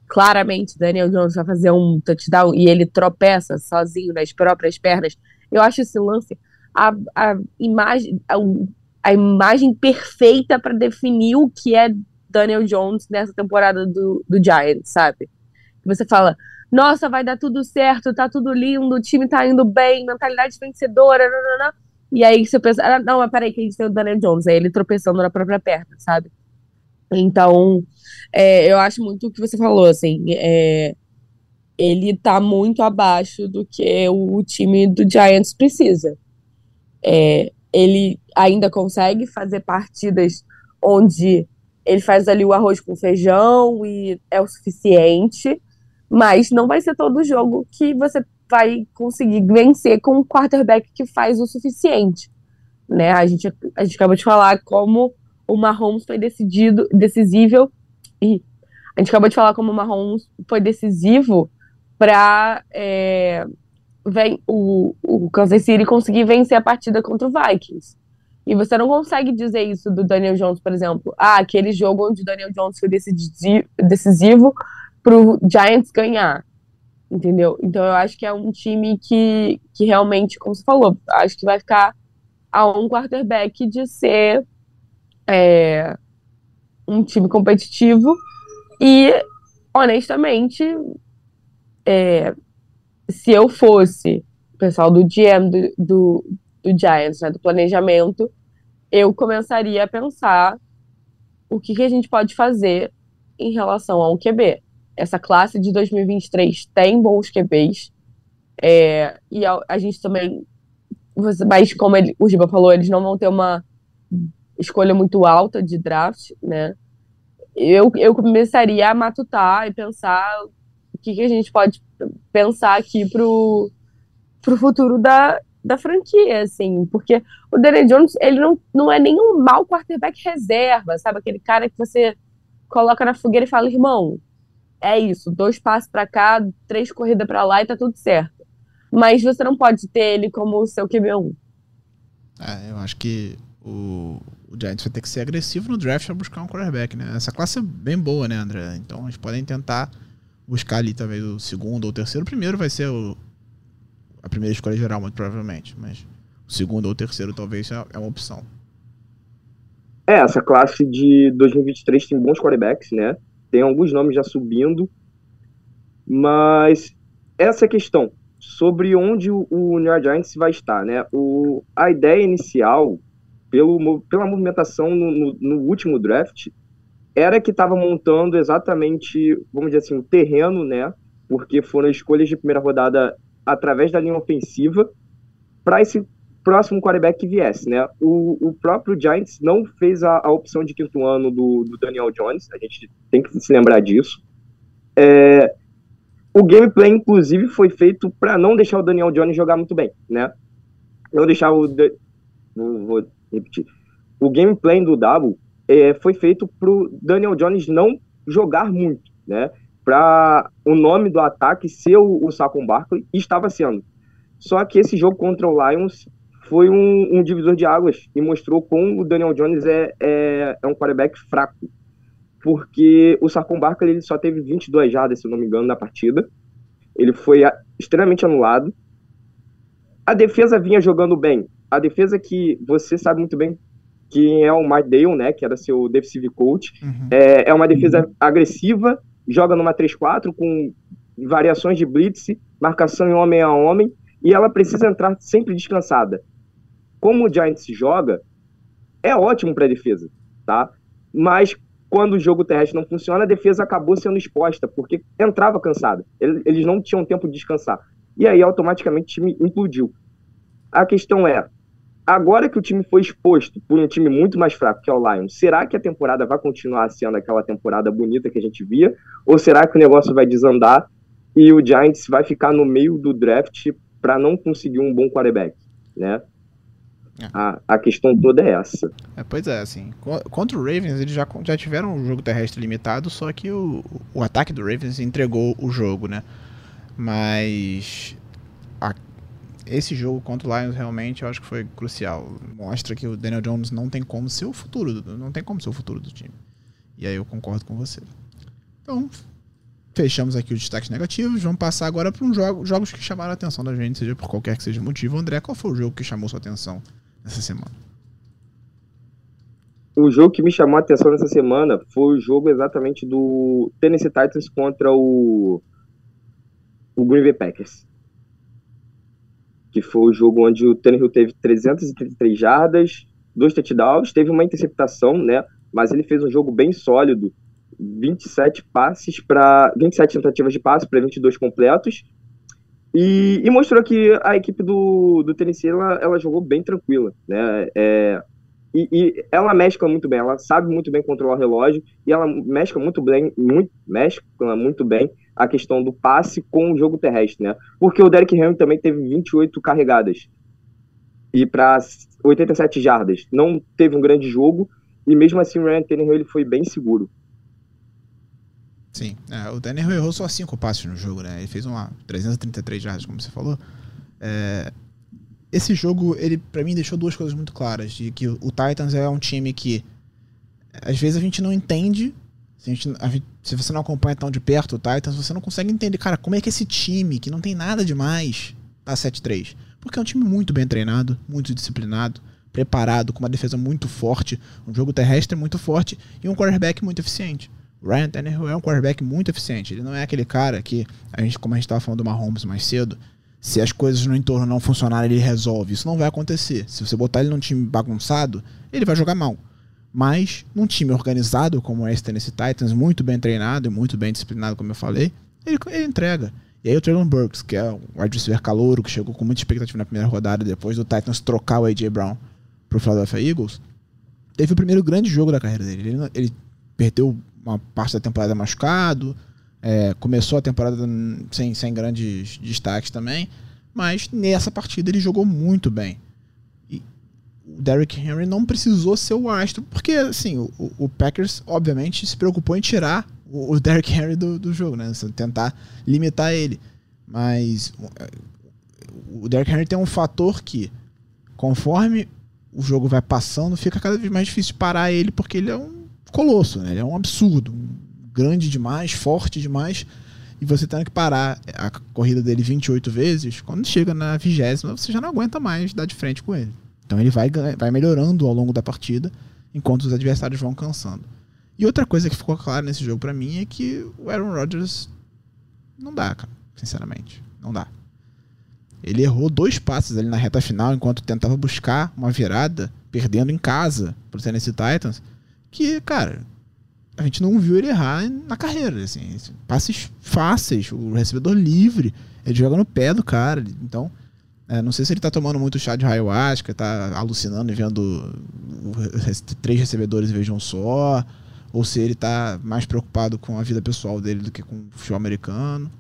claramente Daniel Jones vai fazer um touchdown e ele tropeça sozinho nas próprias pernas. Eu acho esse lance a, a imagem a, a imagem perfeita para definir o que é Daniel Jones nessa temporada do, do Giants, sabe? Você fala, nossa, vai dar tudo certo, tá tudo lindo, o time tá indo bem, mentalidade vencedora. E aí você pensa, ah, não, mas peraí, que a gente tem o Daniel Jones, aí ele tropeçando na própria perna, sabe? Então, é, eu acho muito o que você falou, assim, é, ele tá muito abaixo do que o, time do Giants precisa. É, ele ainda consegue fazer partidas onde ele faz ali o arroz com feijão e é o suficiente, mas não vai ser todo jogo que você vai conseguir vencer com um quarterback que faz o suficiente. Né? A, gente, a gente acabou de falar como o Mahomes foi decidido, decisivo. E a gente acabou de falar como o Mahomes foi decisivo para é, o, o Kansas City conseguir vencer a partida contra o Vikings. E você não consegue dizer isso do Daniel Jones, por exemplo. Ah, aquele jogo onde o Daniel Jones foi decisivo pro Giants ganhar. Entendeu? Então eu acho que é um time que, que realmente, como você falou, acho que vai ficar a um quarterback de ser é, um time competitivo e, honestamente, é, se eu fosse o pessoal do GM do, do, do Giants, né, do planejamento, eu começaria a pensar o que, que a gente pode fazer em relação ao QB essa classe de 2023 tem bons QBs. É, e a, a, gente também mas como ele, o Giba falou, eles não vão ter uma escolha muito alta de draft, né? Eu, eu começaria a matutar e pensar o que, que a gente pode pensar aqui pro, pro futuro da, da franquia, assim, porque o Daniel Jones, ele não, não é nenhum mau quarterback reserva, sabe? Aquele cara que você coloca na fogueira e fala, irmão, é isso, dois passos para cá, três corridas para lá e tá tudo certo. Mas você não pode ter ele como o seu QB1. É, eu acho que o, o Giants vai ter que ser agressivo no draft para buscar um quarterback, né? Essa classe é bem boa, né, André? Então eles podem tentar buscar ali talvez o segundo ou o terceiro. O primeiro vai ser o, a primeira escolha geral, muito provavelmente. Mas o segundo ou o terceiro talvez é, é uma opção. É, essa classe de 2023 tem bons quarterbacks, né? Tem alguns nomes já subindo. Mas essa questão sobre onde o, o New York Giants vai estar, né? O, a ideia inicial, pelo, pela movimentação no, no, no último draft, era que estava montando exatamente, vamos dizer assim, o terreno, né? Porque foram escolhas de primeira rodada através da linha ofensiva para esse próximo quarterback que viesse, né? O, o próprio Giants não fez a, a opção de quinto ano do, do, Daniel Jones, a gente tem que se lembrar disso. É, o gameplay, inclusive, foi feito para não deixar o Daniel Jones jogar muito bem, né? Não deixar o. Vou, vou repetir. O gameplay do Double é, foi feito para o Daniel Jones não jogar muito, né? Para o nome do ataque ser o, o Saquon Barkley, estava sendo. Só que esse jogo contra o Lions foi um, um divisor de águas e mostrou como o Daniel Jones é, é, é um quarterback fraco. Porque o Saquon Barkley ele só teve 22 jardas, se não me engano, na partida. Ele foi extremamente anulado. A defesa vinha jogando bem. A defesa que você sabe muito bem quem é o Mike Dale, né, que era seu defensive coach. Uhum. É, é uma defesa agressiva, joga numa 3-4 com variações de blitz, marcação em homem a homem, e ela precisa entrar sempre descansada. Como o Giants joga, é ótimo para a defesa, tá? Mas quando o jogo terrestre não funciona, a defesa acabou sendo exposta, porque entrava cansada. Eles não tinham tempo de descansar. E aí, automaticamente, o time implodiu. A questão é, agora que o time foi exposto por um time muito mais fraco, que é o Lions, será que a temporada vai continuar sendo aquela temporada bonita que a gente via? Ou será que o negócio vai desandar e o Giants vai ficar no meio do draft para não conseguir um bom quarterback, né? É. A, a questão toda é essa. É, pois é, assim. Contra o Ravens, eles já, já tiveram um jogo terrestre limitado, só que o, o ataque do Ravens entregou o jogo, né? Mas a, esse jogo contra o Lions realmente eu acho que foi crucial. Mostra que o Daniel Jones não tem como ser o futuro, não tem como ser o futuro do time. E aí eu concordo com você. Então, fechamos aqui os destaques negativos. Vamos passar agora para uns jogo, jogos que chamaram a atenção da gente, seja por qualquer que seja o motivo. André, qual foi o jogo que chamou sua atenção nessa semana? O jogo que me chamou a atenção nessa semana foi o jogo exatamente do Tennessee Titans contra o, o Green Bay Packers que foi o jogo onde o Tannehill teve 333 jardas, dois touchdowns, teve uma interceptação, né? Mas ele fez um jogo bem sólido, 27 passes para 27 tentativas de passe para 22 completos. E, e, mostrou que a equipe do, do Tennessee ela, ela jogou bem tranquila, né? É, e, e, ela mescla muito bem, ela sabe muito bem controlar o relógio e ela mescla muito bem, muito, mescla muito bem a questão do passe com o jogo terrestre, né? Porque o Derrick Henry também teve 28 carregadas e para 87 jardas. Não teve um grande jogo e mesmo assim o Ryan Tannehill ele foi bem seguro. Sim, é, o Tannehill errou só 5 passes no jogo, né? Ele fez uma 333 jardas, como você falou. É, esse jogo, ele para mim deixou duas coisas muito claras, de que o Titans é um time que às vezes a gente não entende se, a gente, a gente, se, você não acompanha tão de perto o Titans, você não consegue entender, cara, como é que esse time, que não tem nada demais, tá 7-3. Porque é um time muito bem treinado, muito disciplinado, preparado, com uma defesa muito forte, um jogo terrestre muito forte e um quarterback muito eficiente. O Ryan Tannehill é um quarterback muito eficiente. Ele não é aquele cara que, a gente, como a gente estava falando do Mahomes mais cedo, se as coisas no entorno não funcionarem, ele resolve. Isso não vai acontecer. Se você botar ele num time bagunçado, ele vai jogar mal. Mas num time organizado como é esse Tennessee Titans, muito bem treinado e muito bem disciplinado, como eu falei, ele, ele entrega. E aí o Traylon Burks, que é um wide receiver calouro, que chegou com muita expectativa na primeira rodada, depois do Titans trocar o A.J. Brown pro Philadelphia Eagles, teve o primeiro grande jogo da carreira dele. Ele, ele perdeu uma parte da temporada machucado, é, começou a temporada sem, sem grandes destaques também, mas nessa partida ele jogou muito bem. E o Derrick Henry não precisou ser o astro, porque assim, o, o Packers obviamente se preocupou em tirar o, o Derrick Henry do, do jogo, né? Tentar limitar ele. Mas o Derrick Henry tem um fator que, conforme o jogo vai passando, fica cada vez mais difícil parar ele, porque ele é um colosso, né? Ele é um absurdo, grande demais, forte demais. E você tendo que parar a corrida dele 28 vezes, quando chega na vigésima, você já não aguenta mais dar de frente com ele. Então ele vai, vai melhorando ao longo da partida, enquanto os adversários vão cansando. E outra coisa que ficou clara nesse jogo para mim é que o Aaron Rodgers não dá, cara. Sinceramente, não dá. Ele errou dois passes ali na reta final enquanto tentava buscar uma virada, perdendo em casa pro Tennessee Titans, que, cara, a gente não viu ele errar na carreira, assim, passes fáceis, o recebedor livre, ele joga no pé do cara, então, é, não sei se ele tá tomando muito chá de ayahuasca, tá alucinando e vendo três recebedores em vez um só, ou se ele está mais preocupado com a vida pessoal dele do que com o futebol americano.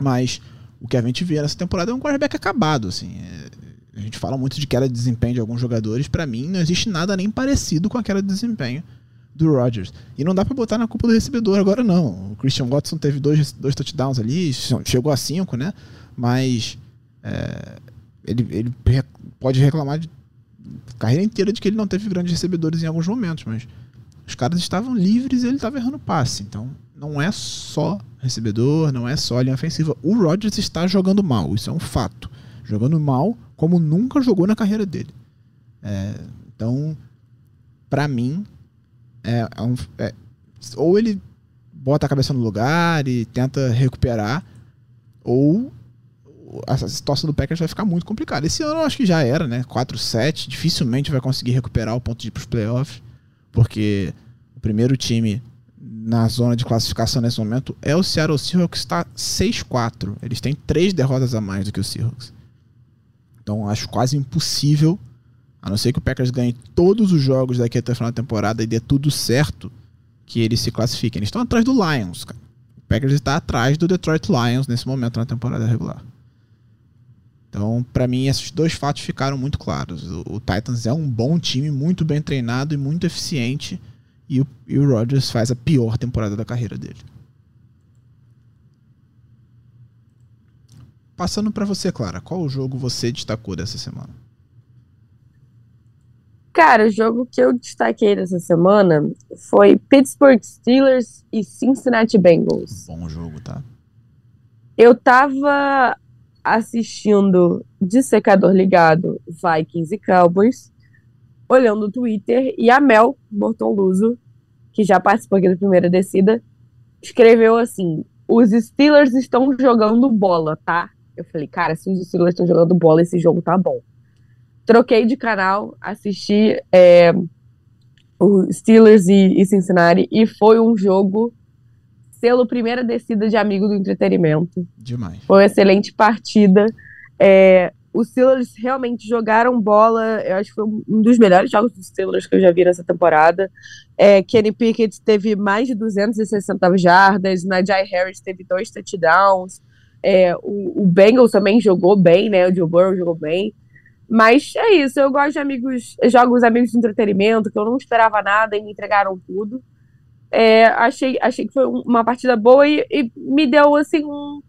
Mas o que a gente vê nessa temporada é um quarterback acabado, assim. É, a gente fala muito de queda de desempenho de alguns jogadores. Para mim, não existe nada nem parecido com a queda de desempenho do Rodgers. E não dá para botar na culpa do recebedor agora, não. O Christian Watson teve dois, dois touchdowns ali, chegou a cinco, né? Mas é, ele, ele pode reclamar de carreira inteira de que ele não teve grandes recebedores em alguns momentos, mas os caras estavam livres e ele estava errando passe. Então, não é só recebedor, não é só linha ofensiva. O Rodgers está jogando mal, isso é um fato. Jogando mal como nunca jogou na carreira dele. É, então, para mim, é, é um, é, ou ele bota a cabeça no lugar e tenta recuperar, ou a situação do Packers vai ficar muito complicada. Esse ano eu acho que já era, né? 4-7, dificilmente vai conseguir recuperar o ponto de ir para os playoffs porque o primeiro time na zona de classificação nesse momento é o Seattle Seahawks, está 6-4. Eles têm três derrotas a mais do que o Seahawks. Então acho quase impossível, a não ser que o Packers ganhe todos os jogos daqui até o final da temporada e dê tudo certo, que eles se classifiquem. Eles estão atrás do Lions, cara. O Packers está atrás do Detroit Lions nesse momento na temporada regular. Então, para mim, esses dois fatos ficaram muito claros. O, o, Titans é um bom time, muito bem treinado e muito eficiente. E o, e o Rodgers faz a pior temporada da carreira dele. Passando para você, Clara, qual jogo você destacou dessa semana? Cara, o jogo que eu destaquei dessa semana foi Pittsburgh Steelers e Cincinnati Bengals. Bom jogo, tá? Eu tava assistindo de secador ligado Vikings e Cowboys, olhando o Twitter, e a Mel Luso, que já participou aqui da primeira descida, escreveu assim: os Steelers estão jogando bola, tá? Eu falei, cara, se os Steelers estão jogando bola, esse jogo tá bom. Troquei de canal, assisti é, o Steelers e, e Cincinnati, e foi um jogo selo primeira descida de amigo do entretenimento. Demais. Foi uma excelente partida. É, os Steelers realmente jogaram bola. Eu acho que foi um dos melhores jogos dos Steelers que eu já vi nessa temporada. É, Kenny Pickett teve mais de 260 jardas, Najee Harris teve dois touchdowns. É, o, o Bengals também jogou bem, né? O Joe Burrow jogou bem. Mas é isso, eu gosto de amigos, jogos amigos de entretenimento, que eu não esperava nada e me entregaram tudo. É, achei, achei que foi uma partida boa e, e me deu assim um,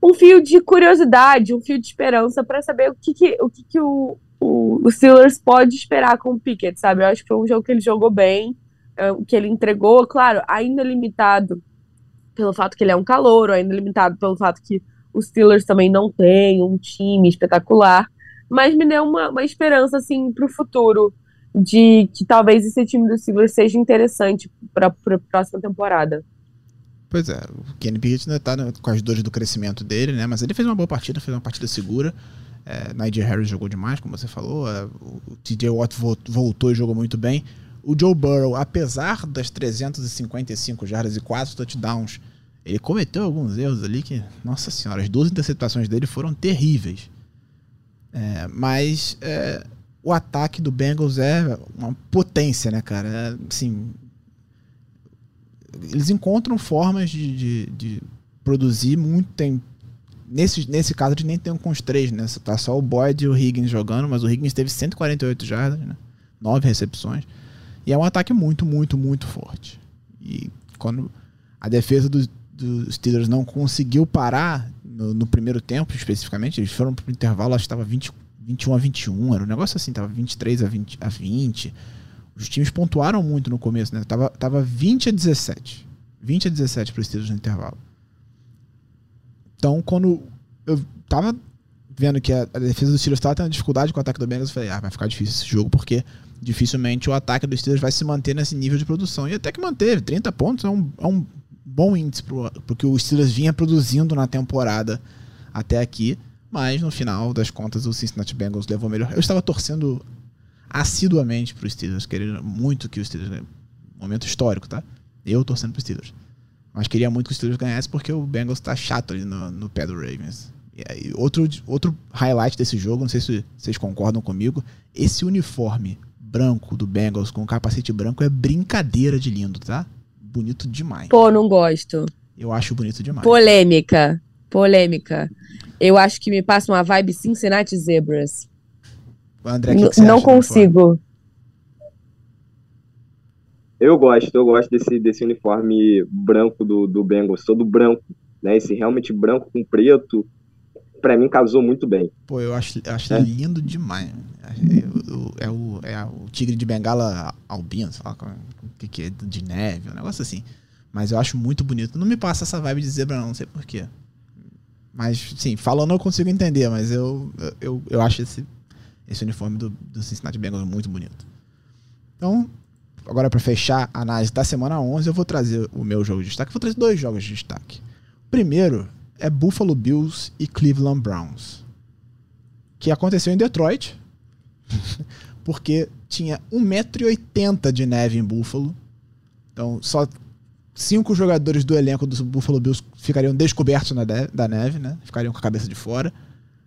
um fio de curiosidade, um fio de esperança para saber o que, que o, que, que o, o, o Steelers pode esperar com o Pickett, sabe? Eu acho que foi um jogo que ele jogou bem, é, que ele entregou, claro, ainda limitado pelo fato que ele é um calouro, ainda limitado pelo fato que os Steelers também não têm um time espetacular, mas me deu uma, uma esperança assim o futuro de que talvez esse time do Steelers seja interessante para a próxima temporada. Pois é, o Kenny Pickett ainda tá com as dores do crescimento dele, né? Mas ele fez uma boa partida, fez uma partida segura. É, Nigel Harris jogou demais, como você falou. É, o TJ Watt voltou e jogou muito bem. O Joe Burrow, apesar das 355 jardas e 4 touchdowns, Ele cometeu alguns erros ali que, nossa senhora, as duas interceptações dele foram terríveis. É, mas é, o ataque do Bengals é uma potência, né, cara? É, assim, eles encontram formas de, de, de produzir muito. Tem, nesse, nesse caso, eles nem tem com os três, né? Tá só o Boyd e o Higgins jogando, mas o Higgins teve 148 jardas, né? Nove recepções. E é um ataque muito, muito, muito forte. E quando a defesa do, dos Steelers não conseguiu parar no, no, primeiro tempo, especificamente. Eles foram pro intervalo, acho que estava 20, 21 a 21, era um negócio assim, tava 23 a 20, a 20. Os times pontuaram muito no começo, né? Tava, tava 20 a 17. 20 a 17 para os Steelers no intervalo. Então, quando eu tava vendo que a, a defesa dos Steelers estava tendo dificuldade com o ataque do Bengals, eu falei, ah, vai ficar difícil esse jogo, porque dificilmente o ataque dos Steelers vai se manter nesse nível de produção. E até que manteve, 30 pontos é um, é um bom índice para o que o Steelers vinha produzindo na temporada até aqui. Mas no final das contas, o Cincinnati Bengals levou melhor. Eu estava torcendo assiduamente para os Steelers, querendo muito que os Steelers. Momento histórico, tá? Eu torcendo para os Steelers. Mas queria muito que os Steelers ganhassem porque o Bengals está chato ali no, no pé do Ravens. E outro, outro highlight desse jogo, não sei se vocês concordam comigo, esse uniforme branco do Bengals com o capacete branco é brincadeira de lindo, tá? Bonito demais. Pô, não gosto. Eu acho bonito demais. Polêmica. Polêmica. Eu acho que me passa uma vibe Cincinnati Zebras. André, que que não consigo. Eu gosto, eu gosto desse, desse uniforme branco do, do Bengals, todo branco, né? Esse realmente branco com preto, para mim casou muito bem. Pô, eu acho, eu acho é. lindo demais. É, é, o, é o tigre de bengala albino, sei lá o que, que é, de neve, um negócio assim. Mas eu acho muito bonito. Não me passa essa vibe de zebra, não, não sei porquê. Mas, sim, falando eu consigo entender, mas eu, eu, eu acho esse, esse uniforme do, do Cincinnati Bengals muito bonito. Então, agora para fechar a análise da semana 11, eu vou trazer o meu jogo de destaque. vou trazer dois jogos de destaque. O primeiro é Buffalo Bills e Cleveland Browns. Que aconteceu em Detroit. porque tinha 1,80m de neve em Buffalo. Então, só cinco jogadores do elenco do Buffalo Bills ficariam descobertos na da neve, né? Ficariam com a cabeça de fora.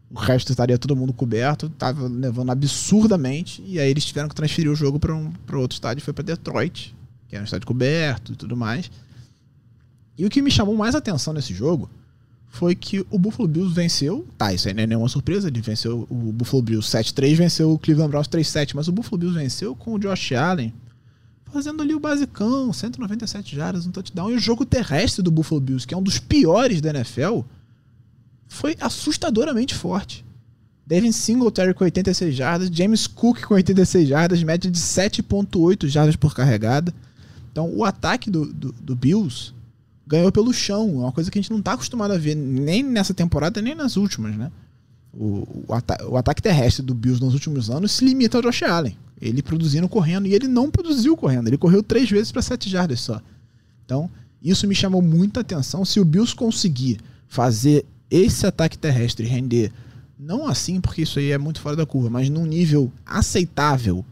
O resto estaria todo mundo coberto, tava nevando absurdamente, e aí eles tiveram que transferir o jogo para um, outro estádio, foi para Detroit, que era um estádio coberto e tudo mais. E o que me chamou mais atenção nesse jogo foi que o Buffalo Bills venceu. Tá, isso aí não é nenhuma surpresa. Ele venceu o Buffalo Bills 7-3, venceu o Cleveland Browns 3-7. Mas o Buffalo Bills venceu com o Josh Allen fazendo ali o basicão, 197 jardas, um touchdown. E o jogo terrestre do Buffalo Bills, que é um dos piores da NFL, foi assustadoramente forte. Devin Singletary com 86 jardas, James Cook com 86 jardas, média de 7.8 jardas por carregada. Então o ataque do, do, do Bills ganhou pelo chão. É uma coisa que a gente não está acostumado a ver nem nessa temporada, nem nas últimas, né? O, o, ata o, ataque terrestre do Bills nos últimos anos se limita ao Josh Allen. Ele produzindo correndo e ele não produziu correndo. Ele correu três vezes para sete jardas só. Então, isso me chamou muita atenção. Se o Bills conseguir fazer esse ataque terrestre render, não assim, porque isso aí é muito fora da curva, mas num nível aceitável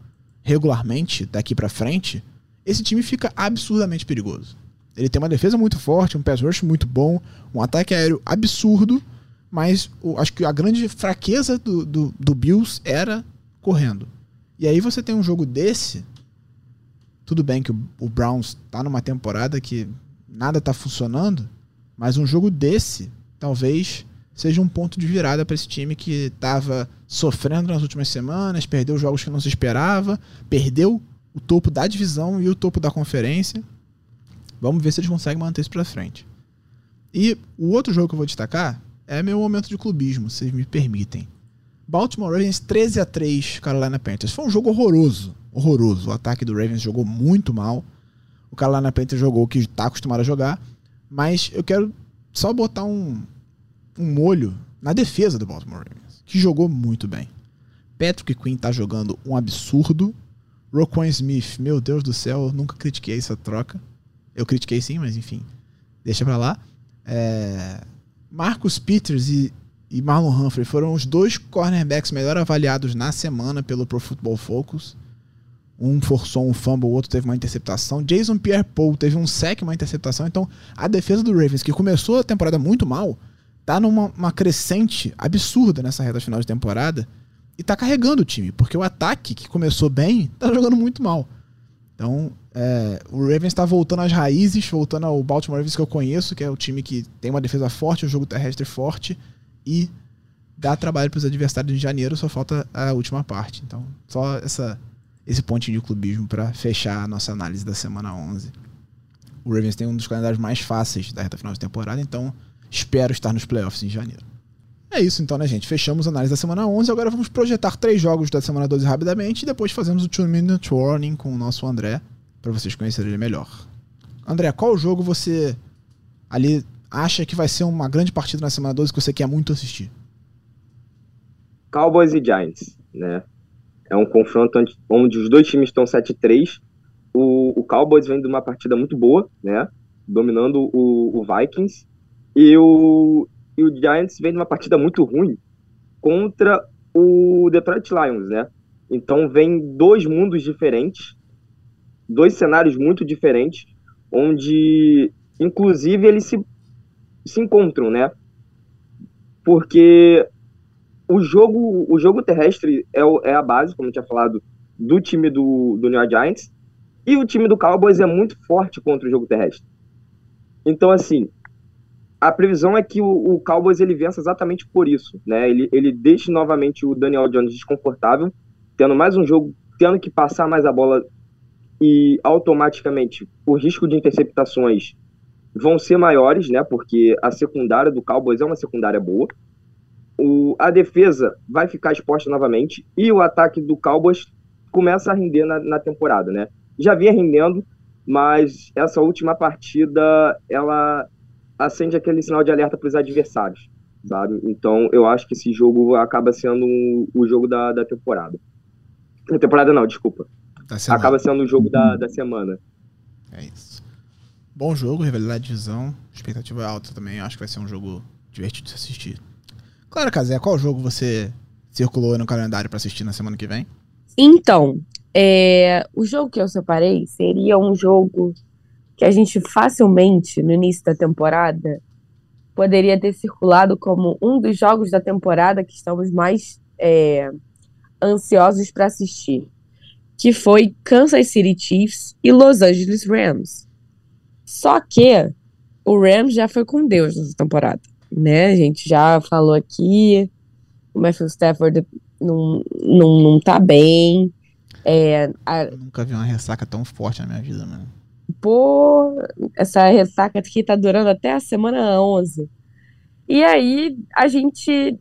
regularmente daqui para frente, esse time fica absurdamente perigoso. Ele tem uma defesa muito forte, um pass rush muito bom, um ataque aéreo absurdo, mas o, acho que a grande fraqueza do, do, do, Bills era correndo. E aí você tem um jogo desse. Tudo bem que o, o Browns tá numa temporada que nada tá funcionando, mas um jogo desse talvez seja um ponto de virada para esse time que estava sofrendo nas últimas semanas, perdeu jogos que não se esperava, perdeu o topo da divisão e o topo da conferência. Vamos ver se eles conseguem manter isso pra frente. E o outro jogo que eu vou destacar é meu momento de clubismo, se me permitem. Baltimore Ravens 13 a 3 Carolina Panthers. Foi um jogo horroroso. Horroroso. O ataque do Ravens jogou muito mal. O Carolina Panthers jogou o que está acostumado a jogar. Mas eu quero só botar um, um molho na defesa do Baltimore Ravens, que jogou muito bem. Patrick Quinn tá jogando um absurdo. Roquan Smith, meu Deus do céu, nunca critiquei essa troca. Eu critiquei sim, mas enfim, deixa pra lá. É... Peters e, e Marlon Humphrey foram os dois cornerbacks melhor avaliados na semana pelo Pro Football Focus. Um forçou um fumble, o outro teve uma interceptação. Jason Pierre-Paul teve um sec, uma interceptação. Então, a defesa do Ravens, que começou a temporada muito mal, tá numa uma crescente absurda nessa reta final de temporada e tá carregando o time, porque o ataque, que começou bem, tá jogando muito mal. Então, é, o Ravens tá voltando às raízes, voltando ao Baltimore Ravens que eu conheço, que é o time que tem uma defesa forte, um jogo terrestre forte e dá trabalho para os adversários em janeiro, só falta a última parte. Então, só essa, esse pontinho de clubismo para fechar a nossa análise da semana 11. O Ravens tem um dos calendários mais fáceis da reta final de temporada, então espero estar nos playoffs em janeiro. É isso então, né, gente? Fechamos a análise da semana 11. Agora vamos projetar três jogos da semana 12 rapidamente e depois fazemos o 2 Minute Warning com o nosso André, para vocês conhecerem ele melhor. André, qual jogo você ali acha que vai ser uma grande partida na semana 12 que você quer muito assistir? Cowboys e Giants, né? É um confronto onde, onde os dois times estão 7-3. O, o, Cowboys vem de uma partida muito boa, né? Dominando o, o Vikings. E o, e o Giants vem de uma partida muito ruim contra o Detroit Lions, né? Então vem dois mundos diferentes, dois cenários muito diferentes, onde inclusive eles se, se encontram, né? Porque o jogo, o jogo terrestre é, é a base, como eu tinha falado, do time do, do New York Giants. E o time do Cowboys é muito forte contra o jogo terrestre. Então, assim, a previsão é que o, o Cowboys ele vença exatamente por isso. Né? Ele, ele deixe novamente o Daniel Jones desconfortável, tendo mais um jogo, tendo que passar mais a bola e automaticamente o risco de interceptações vão ser maiores, né? Porque a secundária do Cowboys é uma secundária boa o, a defesa vai ficar exposta novamente e o ataque do Cowboys começa a render na, na temporada, né? Já vinha rendendo, mas essa última partida ela acende aquele sinal de alerta para os adversários, sabe? Então eu acho que esse jogo acaba sendo um, o jogo da, da temporada. Da temporada não, desculpa. Acaba sendo o jogo da, da semana. É isso. Bom jogo, rivalidade de visão, expectativa alta também. Acho que vai ser um jogo divertido de se assistir. Claro, Casé, qual jogo você circulou no calendário para assistir na semana que vem? Então, é, o jogo que eu separei seria um jogo que a gente facilmente, no início da temporada, poderia ter circulado como um dos jogos da temporada que estamos mais é, ansiosos para assistir, que foi Kansas City Chiefs e Los Angeles Rams. Só que o Rams já foi com Deus nessa temporada né? A gente já falou aqui, o Matthew Stafford não, não, não tá bem. É, a... Nunca vi uma ressaca tão forte na minha vida, mano. Pô, essa ressaca aqui tá durando até a semana 11. E aí, a gente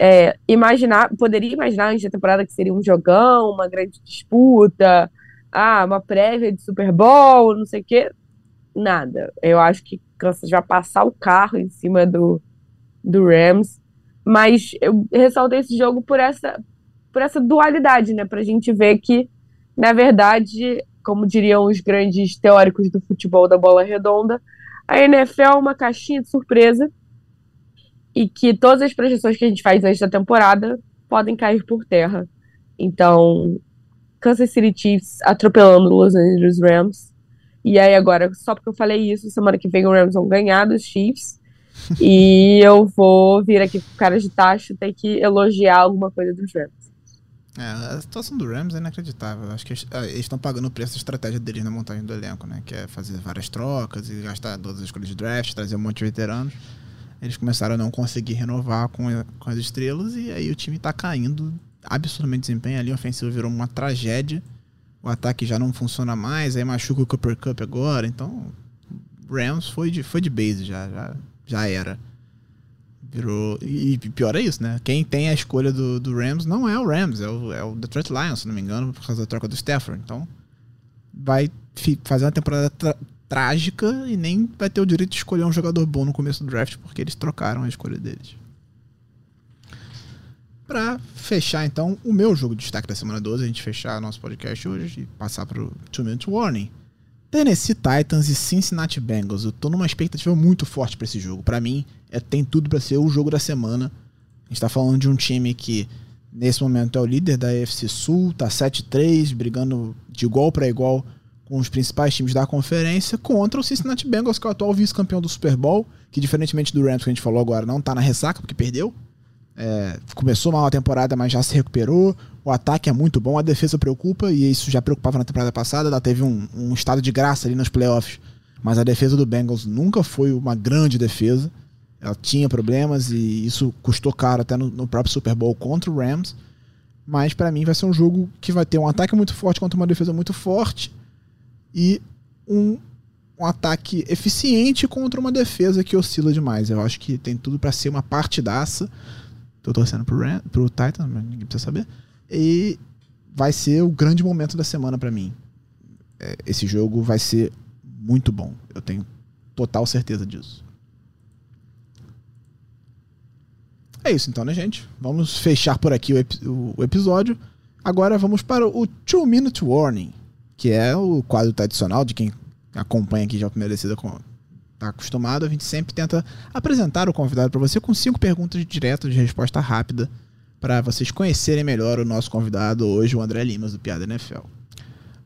é, imaginar, poderia imaginar antes da temporada que seria um jogão, uma grande disputa, ah, uma prévia de Super Bowl, não sei o quê. Nada. Eu acho que Kansas vai passar o carro em cima do, do Rams. Mas eu ressaltei esse jogo por essa, por essa dualidade, né? Pra gente ver que, na verdade, como diriam os grandes teóricos do futebol da bola redonda, a NFL é uma caixinha de surpresa e que todas as projeções que a gente faz antes da temporada podem cair por terra. Então, Kansas City Chiefs atropelando Los Angeles Rams. E aí agora, só porque eu falei isso, semana que vem o Rams vão ganhar dos Chiefs e eu vou vir aqui com cara de taxa ter que elogiar alguma coisa dos Rams. É, a situação do Rams é inacreditável. Acho que eles ah, estão pagando o preço da estratégia deles na montagem do elenco, né? Que é fazer várias trocas e gastar todas as escolhas de draft, trazer um monte de veteranos. Eles começaram a não conseguir renovar com, com as estrelas e aí o time tá caindo absurdamente desempenho ali. O ofensivo virou uma tragédia. O ataque já não funciona mais, aí machuca o Cooper Cup agora. Então, Rams foi de, foi de base já, já já era. Virou. E pior é isso, né? Quem tem a escolha do, do Rams não é o Rams, é o, é o Detroit Lions, se não me engano, por causa da troca do Stafford. Então, vai fazer uma temporada trágica e nem vai ter o direito de escolher um jogador bom no começo do draft, porque eles trocaram a escolha deles. Pra fechar, então, o meu jogo de destaque da semana 12, a gente fechar nosso podcast hoje e passar pro 2 Minute Warning. Tennessee Titans e Cincinnati Bengals. Eu tô numa expectativa muito forte para esse jogo. Para mim, é, tem tudo para ser o jogo da semana. A gente tá falando de um time que nesse momento é o líder da AFC Sul, tá 7-3, brigando de igual para igual com os principais times da conferência, contra o Cincinnati Bengals, que é o atual vice-campeão do Super Bowl, que diferentemente do Rams que a gente falou agora, não tá na ressaca, porque perdeu. É, começou mal a temporada, mas já se recuperou. O ataque é muito bom, a defesa preocupa, e isso já preocupava na temporada passada. Ela teve um, um estado de graça ali nos playoffs, mas a defesa do Bengals nunca foi uma grande defesa. Ela tinha problemas e isso custou caro até no, no próprio Super Bowl contra o Rams. Mas para mim vai ser um jogo que vai ter um ataque muito forte contra uma defesa muito forte e um, um ataque eficiente contra uma defesa que oscila demais. Eu acho que tem tudo para ser uma partidaça. Tô torcendo pro, Ram, pro Titan, mas ninguém precisa saber. E vai ser o grande momento da semana para mim. É, esse jogo vai ser muito bom. Eu tenho total certeza disso. É isso então, né, gente? Vamos fechar por aqui o, ep o episódio. Agora vamos para o 2 Minute Warning, que é o quadro tradicional de quem acompanha aqui já a primeira descida com tá acostumado, a gente sempre tenta apresentar o convidado para você com cinco perguntas diretas de resposta rápida para vocês conhecerem melhor o nosso convidado hoje, o André Limas do Piada NFL.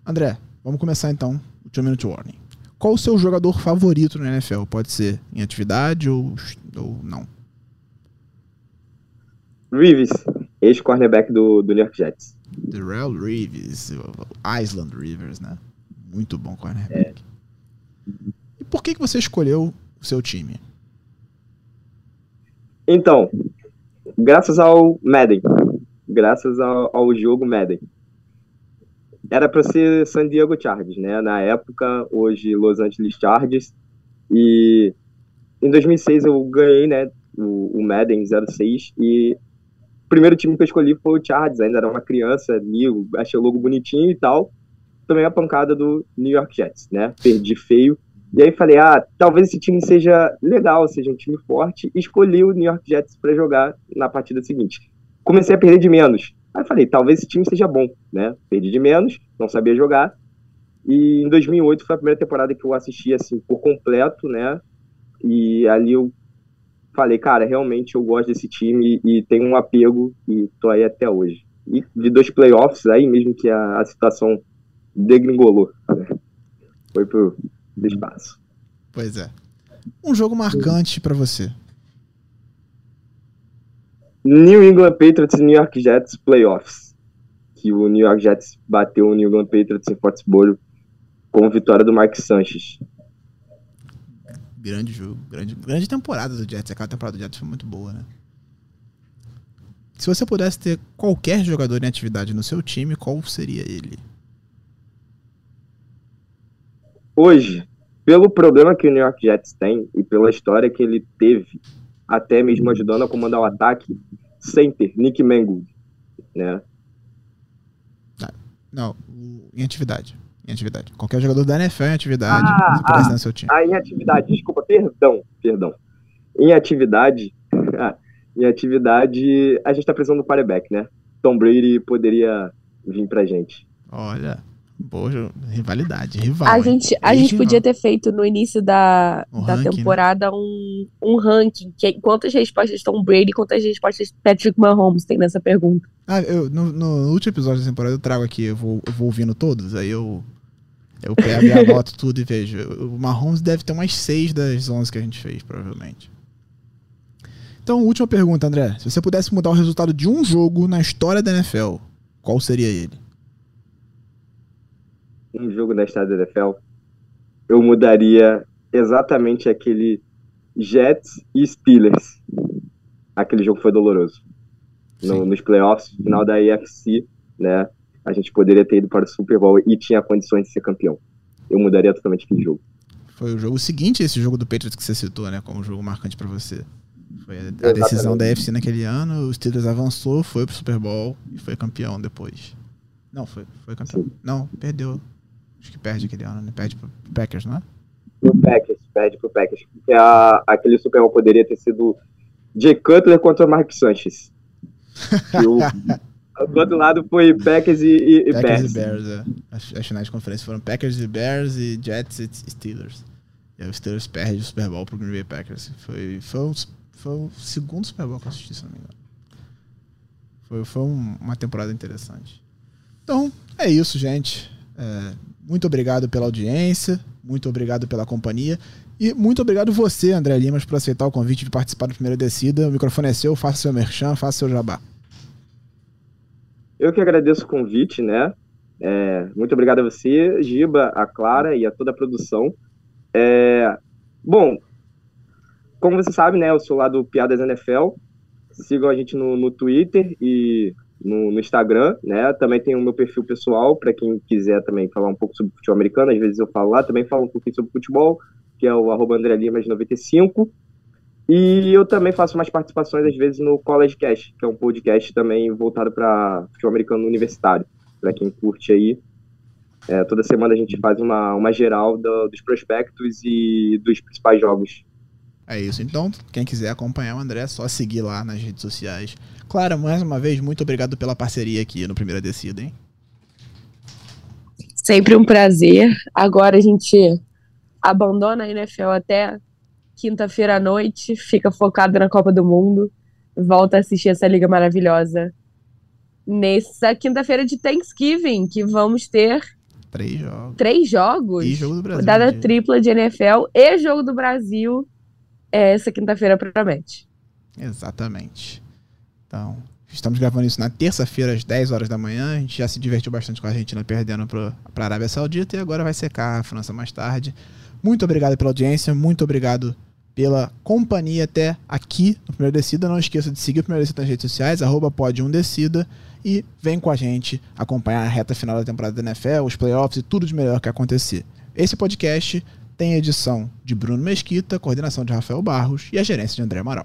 André, vamos começar então o 2 Minute Warning. Qual o seu jogador favorito no NFL? Pode ser em atividade ou, ou não? Reeves, ex-cornerback do, do New York Jets. Darrell Reeves, Island Rivers, né? Muito bom cornerback. É. E por que, que você escolheu o seu time? Então, graças ao Madden. Graças ao, ao jogo Madden. Era para ser San Diego Chargers, né? Na época, hoje Los Angeles Chargers. E em 2006 eu ganhei, né? O, o Madden 06 e primeiro time que eu escolhi foi o Chargers, ainda era uma criança ali, achei o logo bonitinho e tal. Tomei a pancada do New York Jets, né? Perdi feio. E aí falei, ah, talvez esse time seja legal, seja um time forte. Escolhi o New York Jets para jogar na partida seguinte. Comecei a perder de menos. Aí falei, talvez esse time seja bom, né? Perdi de menos, não sabia jogar. E em 2008 foi a primeira temporada que eu assisti assim por completo, né? E ali eu falei, cara, realmente eu gosto desse time e tenho um apego e tô aí até hoje. E de dois playoffs aí, mesmo que a, a situação degringolou, né? foi pro espaço. Pois é. Um jogo marcante para você. New England Patriots e New York Jets playoffs. Que o New York Jets bateu o New England Patriots em Foxborough com vitória do Mark Sanchez grande jogo, grande, grande temporada do Jets. Aquela temporada do Jets foi muito boa, né? Se você pudesse ter qualquer jogador em atividade no seu time, qual seria ele? Hoje, pelo problema que o New York Jets tem e pela história que ele teve, até mesmo ajudando a comandar o ataque, center, Nick Mangold, né? Não, em atividade em atividade. Qualquer jogador da NFL em atividade ah, ah, no seu time. Ah, em atividade, desculpa, perdão, perdão. Em atividade, em atividade, a gente tá precisando do quarterback, né? Tom Brady poderia vir pra gente. Olha, boa rivalidade, rival. A gente, a gente podia ter feito no início da, um da ranking, né? temporada né? um, um ranking. Que, quantas respostas Tom Brady e quantas respostas Patrick Mahomes tem nessa pergunta? Ah, eu, no, no último episódio da temporada eu trago aqui, eu vou, eu vou ouvindo todos, aí eu eu pego e anoto tudo e vejo. O Mahomes deve ter umas 6 das 11 que a gente fez, provavelmente. Então, última pergunta, André. Se você pudesse mudar o resultado de um jogo na história da NFL, qual seria ele? Um jogo na história da NFL, eu mudaria exatamente aquele Jets e Steelers. Aquele jogo foi doloroso. No, nos playoffs, final da AFC, né? a gente poderia ter ido para o Super Bowl e tinha condições de ser campeão. Eu mudaria totalmente aquele jogo. Foi o jogo seguinte, esse jogo do Patriots que você citou, né, como jogo marcante para você. Foi a, a decisão da FC naquele ano, o Steelers avançou, foi pro Super Bowl e foi campeão depois. Não, foi, foi campeão. Sim. Não, perdeu. Acho que perde aquele ano, né? Perde pro Packers, não é? Pro Packers, perde pro Packers. Porque a, aquele Super Bowl poderia ter sido Jay Cutler contra o Mark Sanchez. o, Do outro lado foi Packers e, e, e Packers Bears. e Bears, é. As, as finais de conferência foram Packers e Bears e Jets e Steelers. E aí o Steelers perde o Super Bowl pro Green Bay Packers. Foi, foi, o, foi o segundo Super Bowl que eu assisti, se não me engano. Foi, foi um, uma temporada interessante. Então, é isso, gente. É, muito obrigado pela audiência, muito obrigado pela companhia. E muito obrigado você, André Limas, por aceitar o convite de participar do Primeira Descida. O microfone é seu, faça seu merchan, faça seu jabá. Eu que agradeço o convite, né? É, muito obrigado a você, Giba, a Clara e a toda a produção. É, bom, como você sabe, né, eu sou lá do Piadas NFL. Sigam a gente no, no Twitter e no, no, Instagram, né? Também tem o meu perfil pessoal, para quem quiser também falar um pouco sobre futebol americano. Às vezes eu falo lá, também falo um pouquinho sobre futebol que é o arroba André Limas 95. E eu também faço umas participações, às vezes, no College Cast, que é um podcast também voltado para futebol americano universitário, para quem curte aí. É, toda semana a gente faz uma, uma geral do, dos prospectos e dos principais jogos. É isso. Então, quem quiser acompanhar o André, é só seguir lá nas redes sociais. Clara, mais uma vez, muito obrigado pela parceria aqui no Primeira Descida, hein? Sempre um prazer. Agora a gente abandona a NFL até quinta-feira à noite, fica focado na Copa do Mundo, volta a assistir essa liga maravilhosa. Nessa quinta-feira de Thanksgiving, que vamos ter três jogos. Três jogos. E jogo do Brasil. Dada tripla de NFL e jogo do Brasil. Essa quinta-feira promete. Exatamente. Então, estamos gravando isso na terça-feira, às 10 horas da manhã. A gente já se divertiu bastante com a Argentina perdendo para a Arábia Saudita e agora vai secar a França mais tarde. Muito obrigado pela audiência, muito obrigado pela companhia até aqui no Primeiro Descida. Não esqueça de seguir o Primeiro Descida nas redes sociais, arroba pode um Descida, e vem com a gente acompanhar a reta final da temporada da NFL, os playoffs e tudo de melhor que acontecer. Esse podcast tem edição de Bruno Mesquita, coordenação de Rafael Barros e a gerência de André Amaral.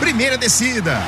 Primeira descida.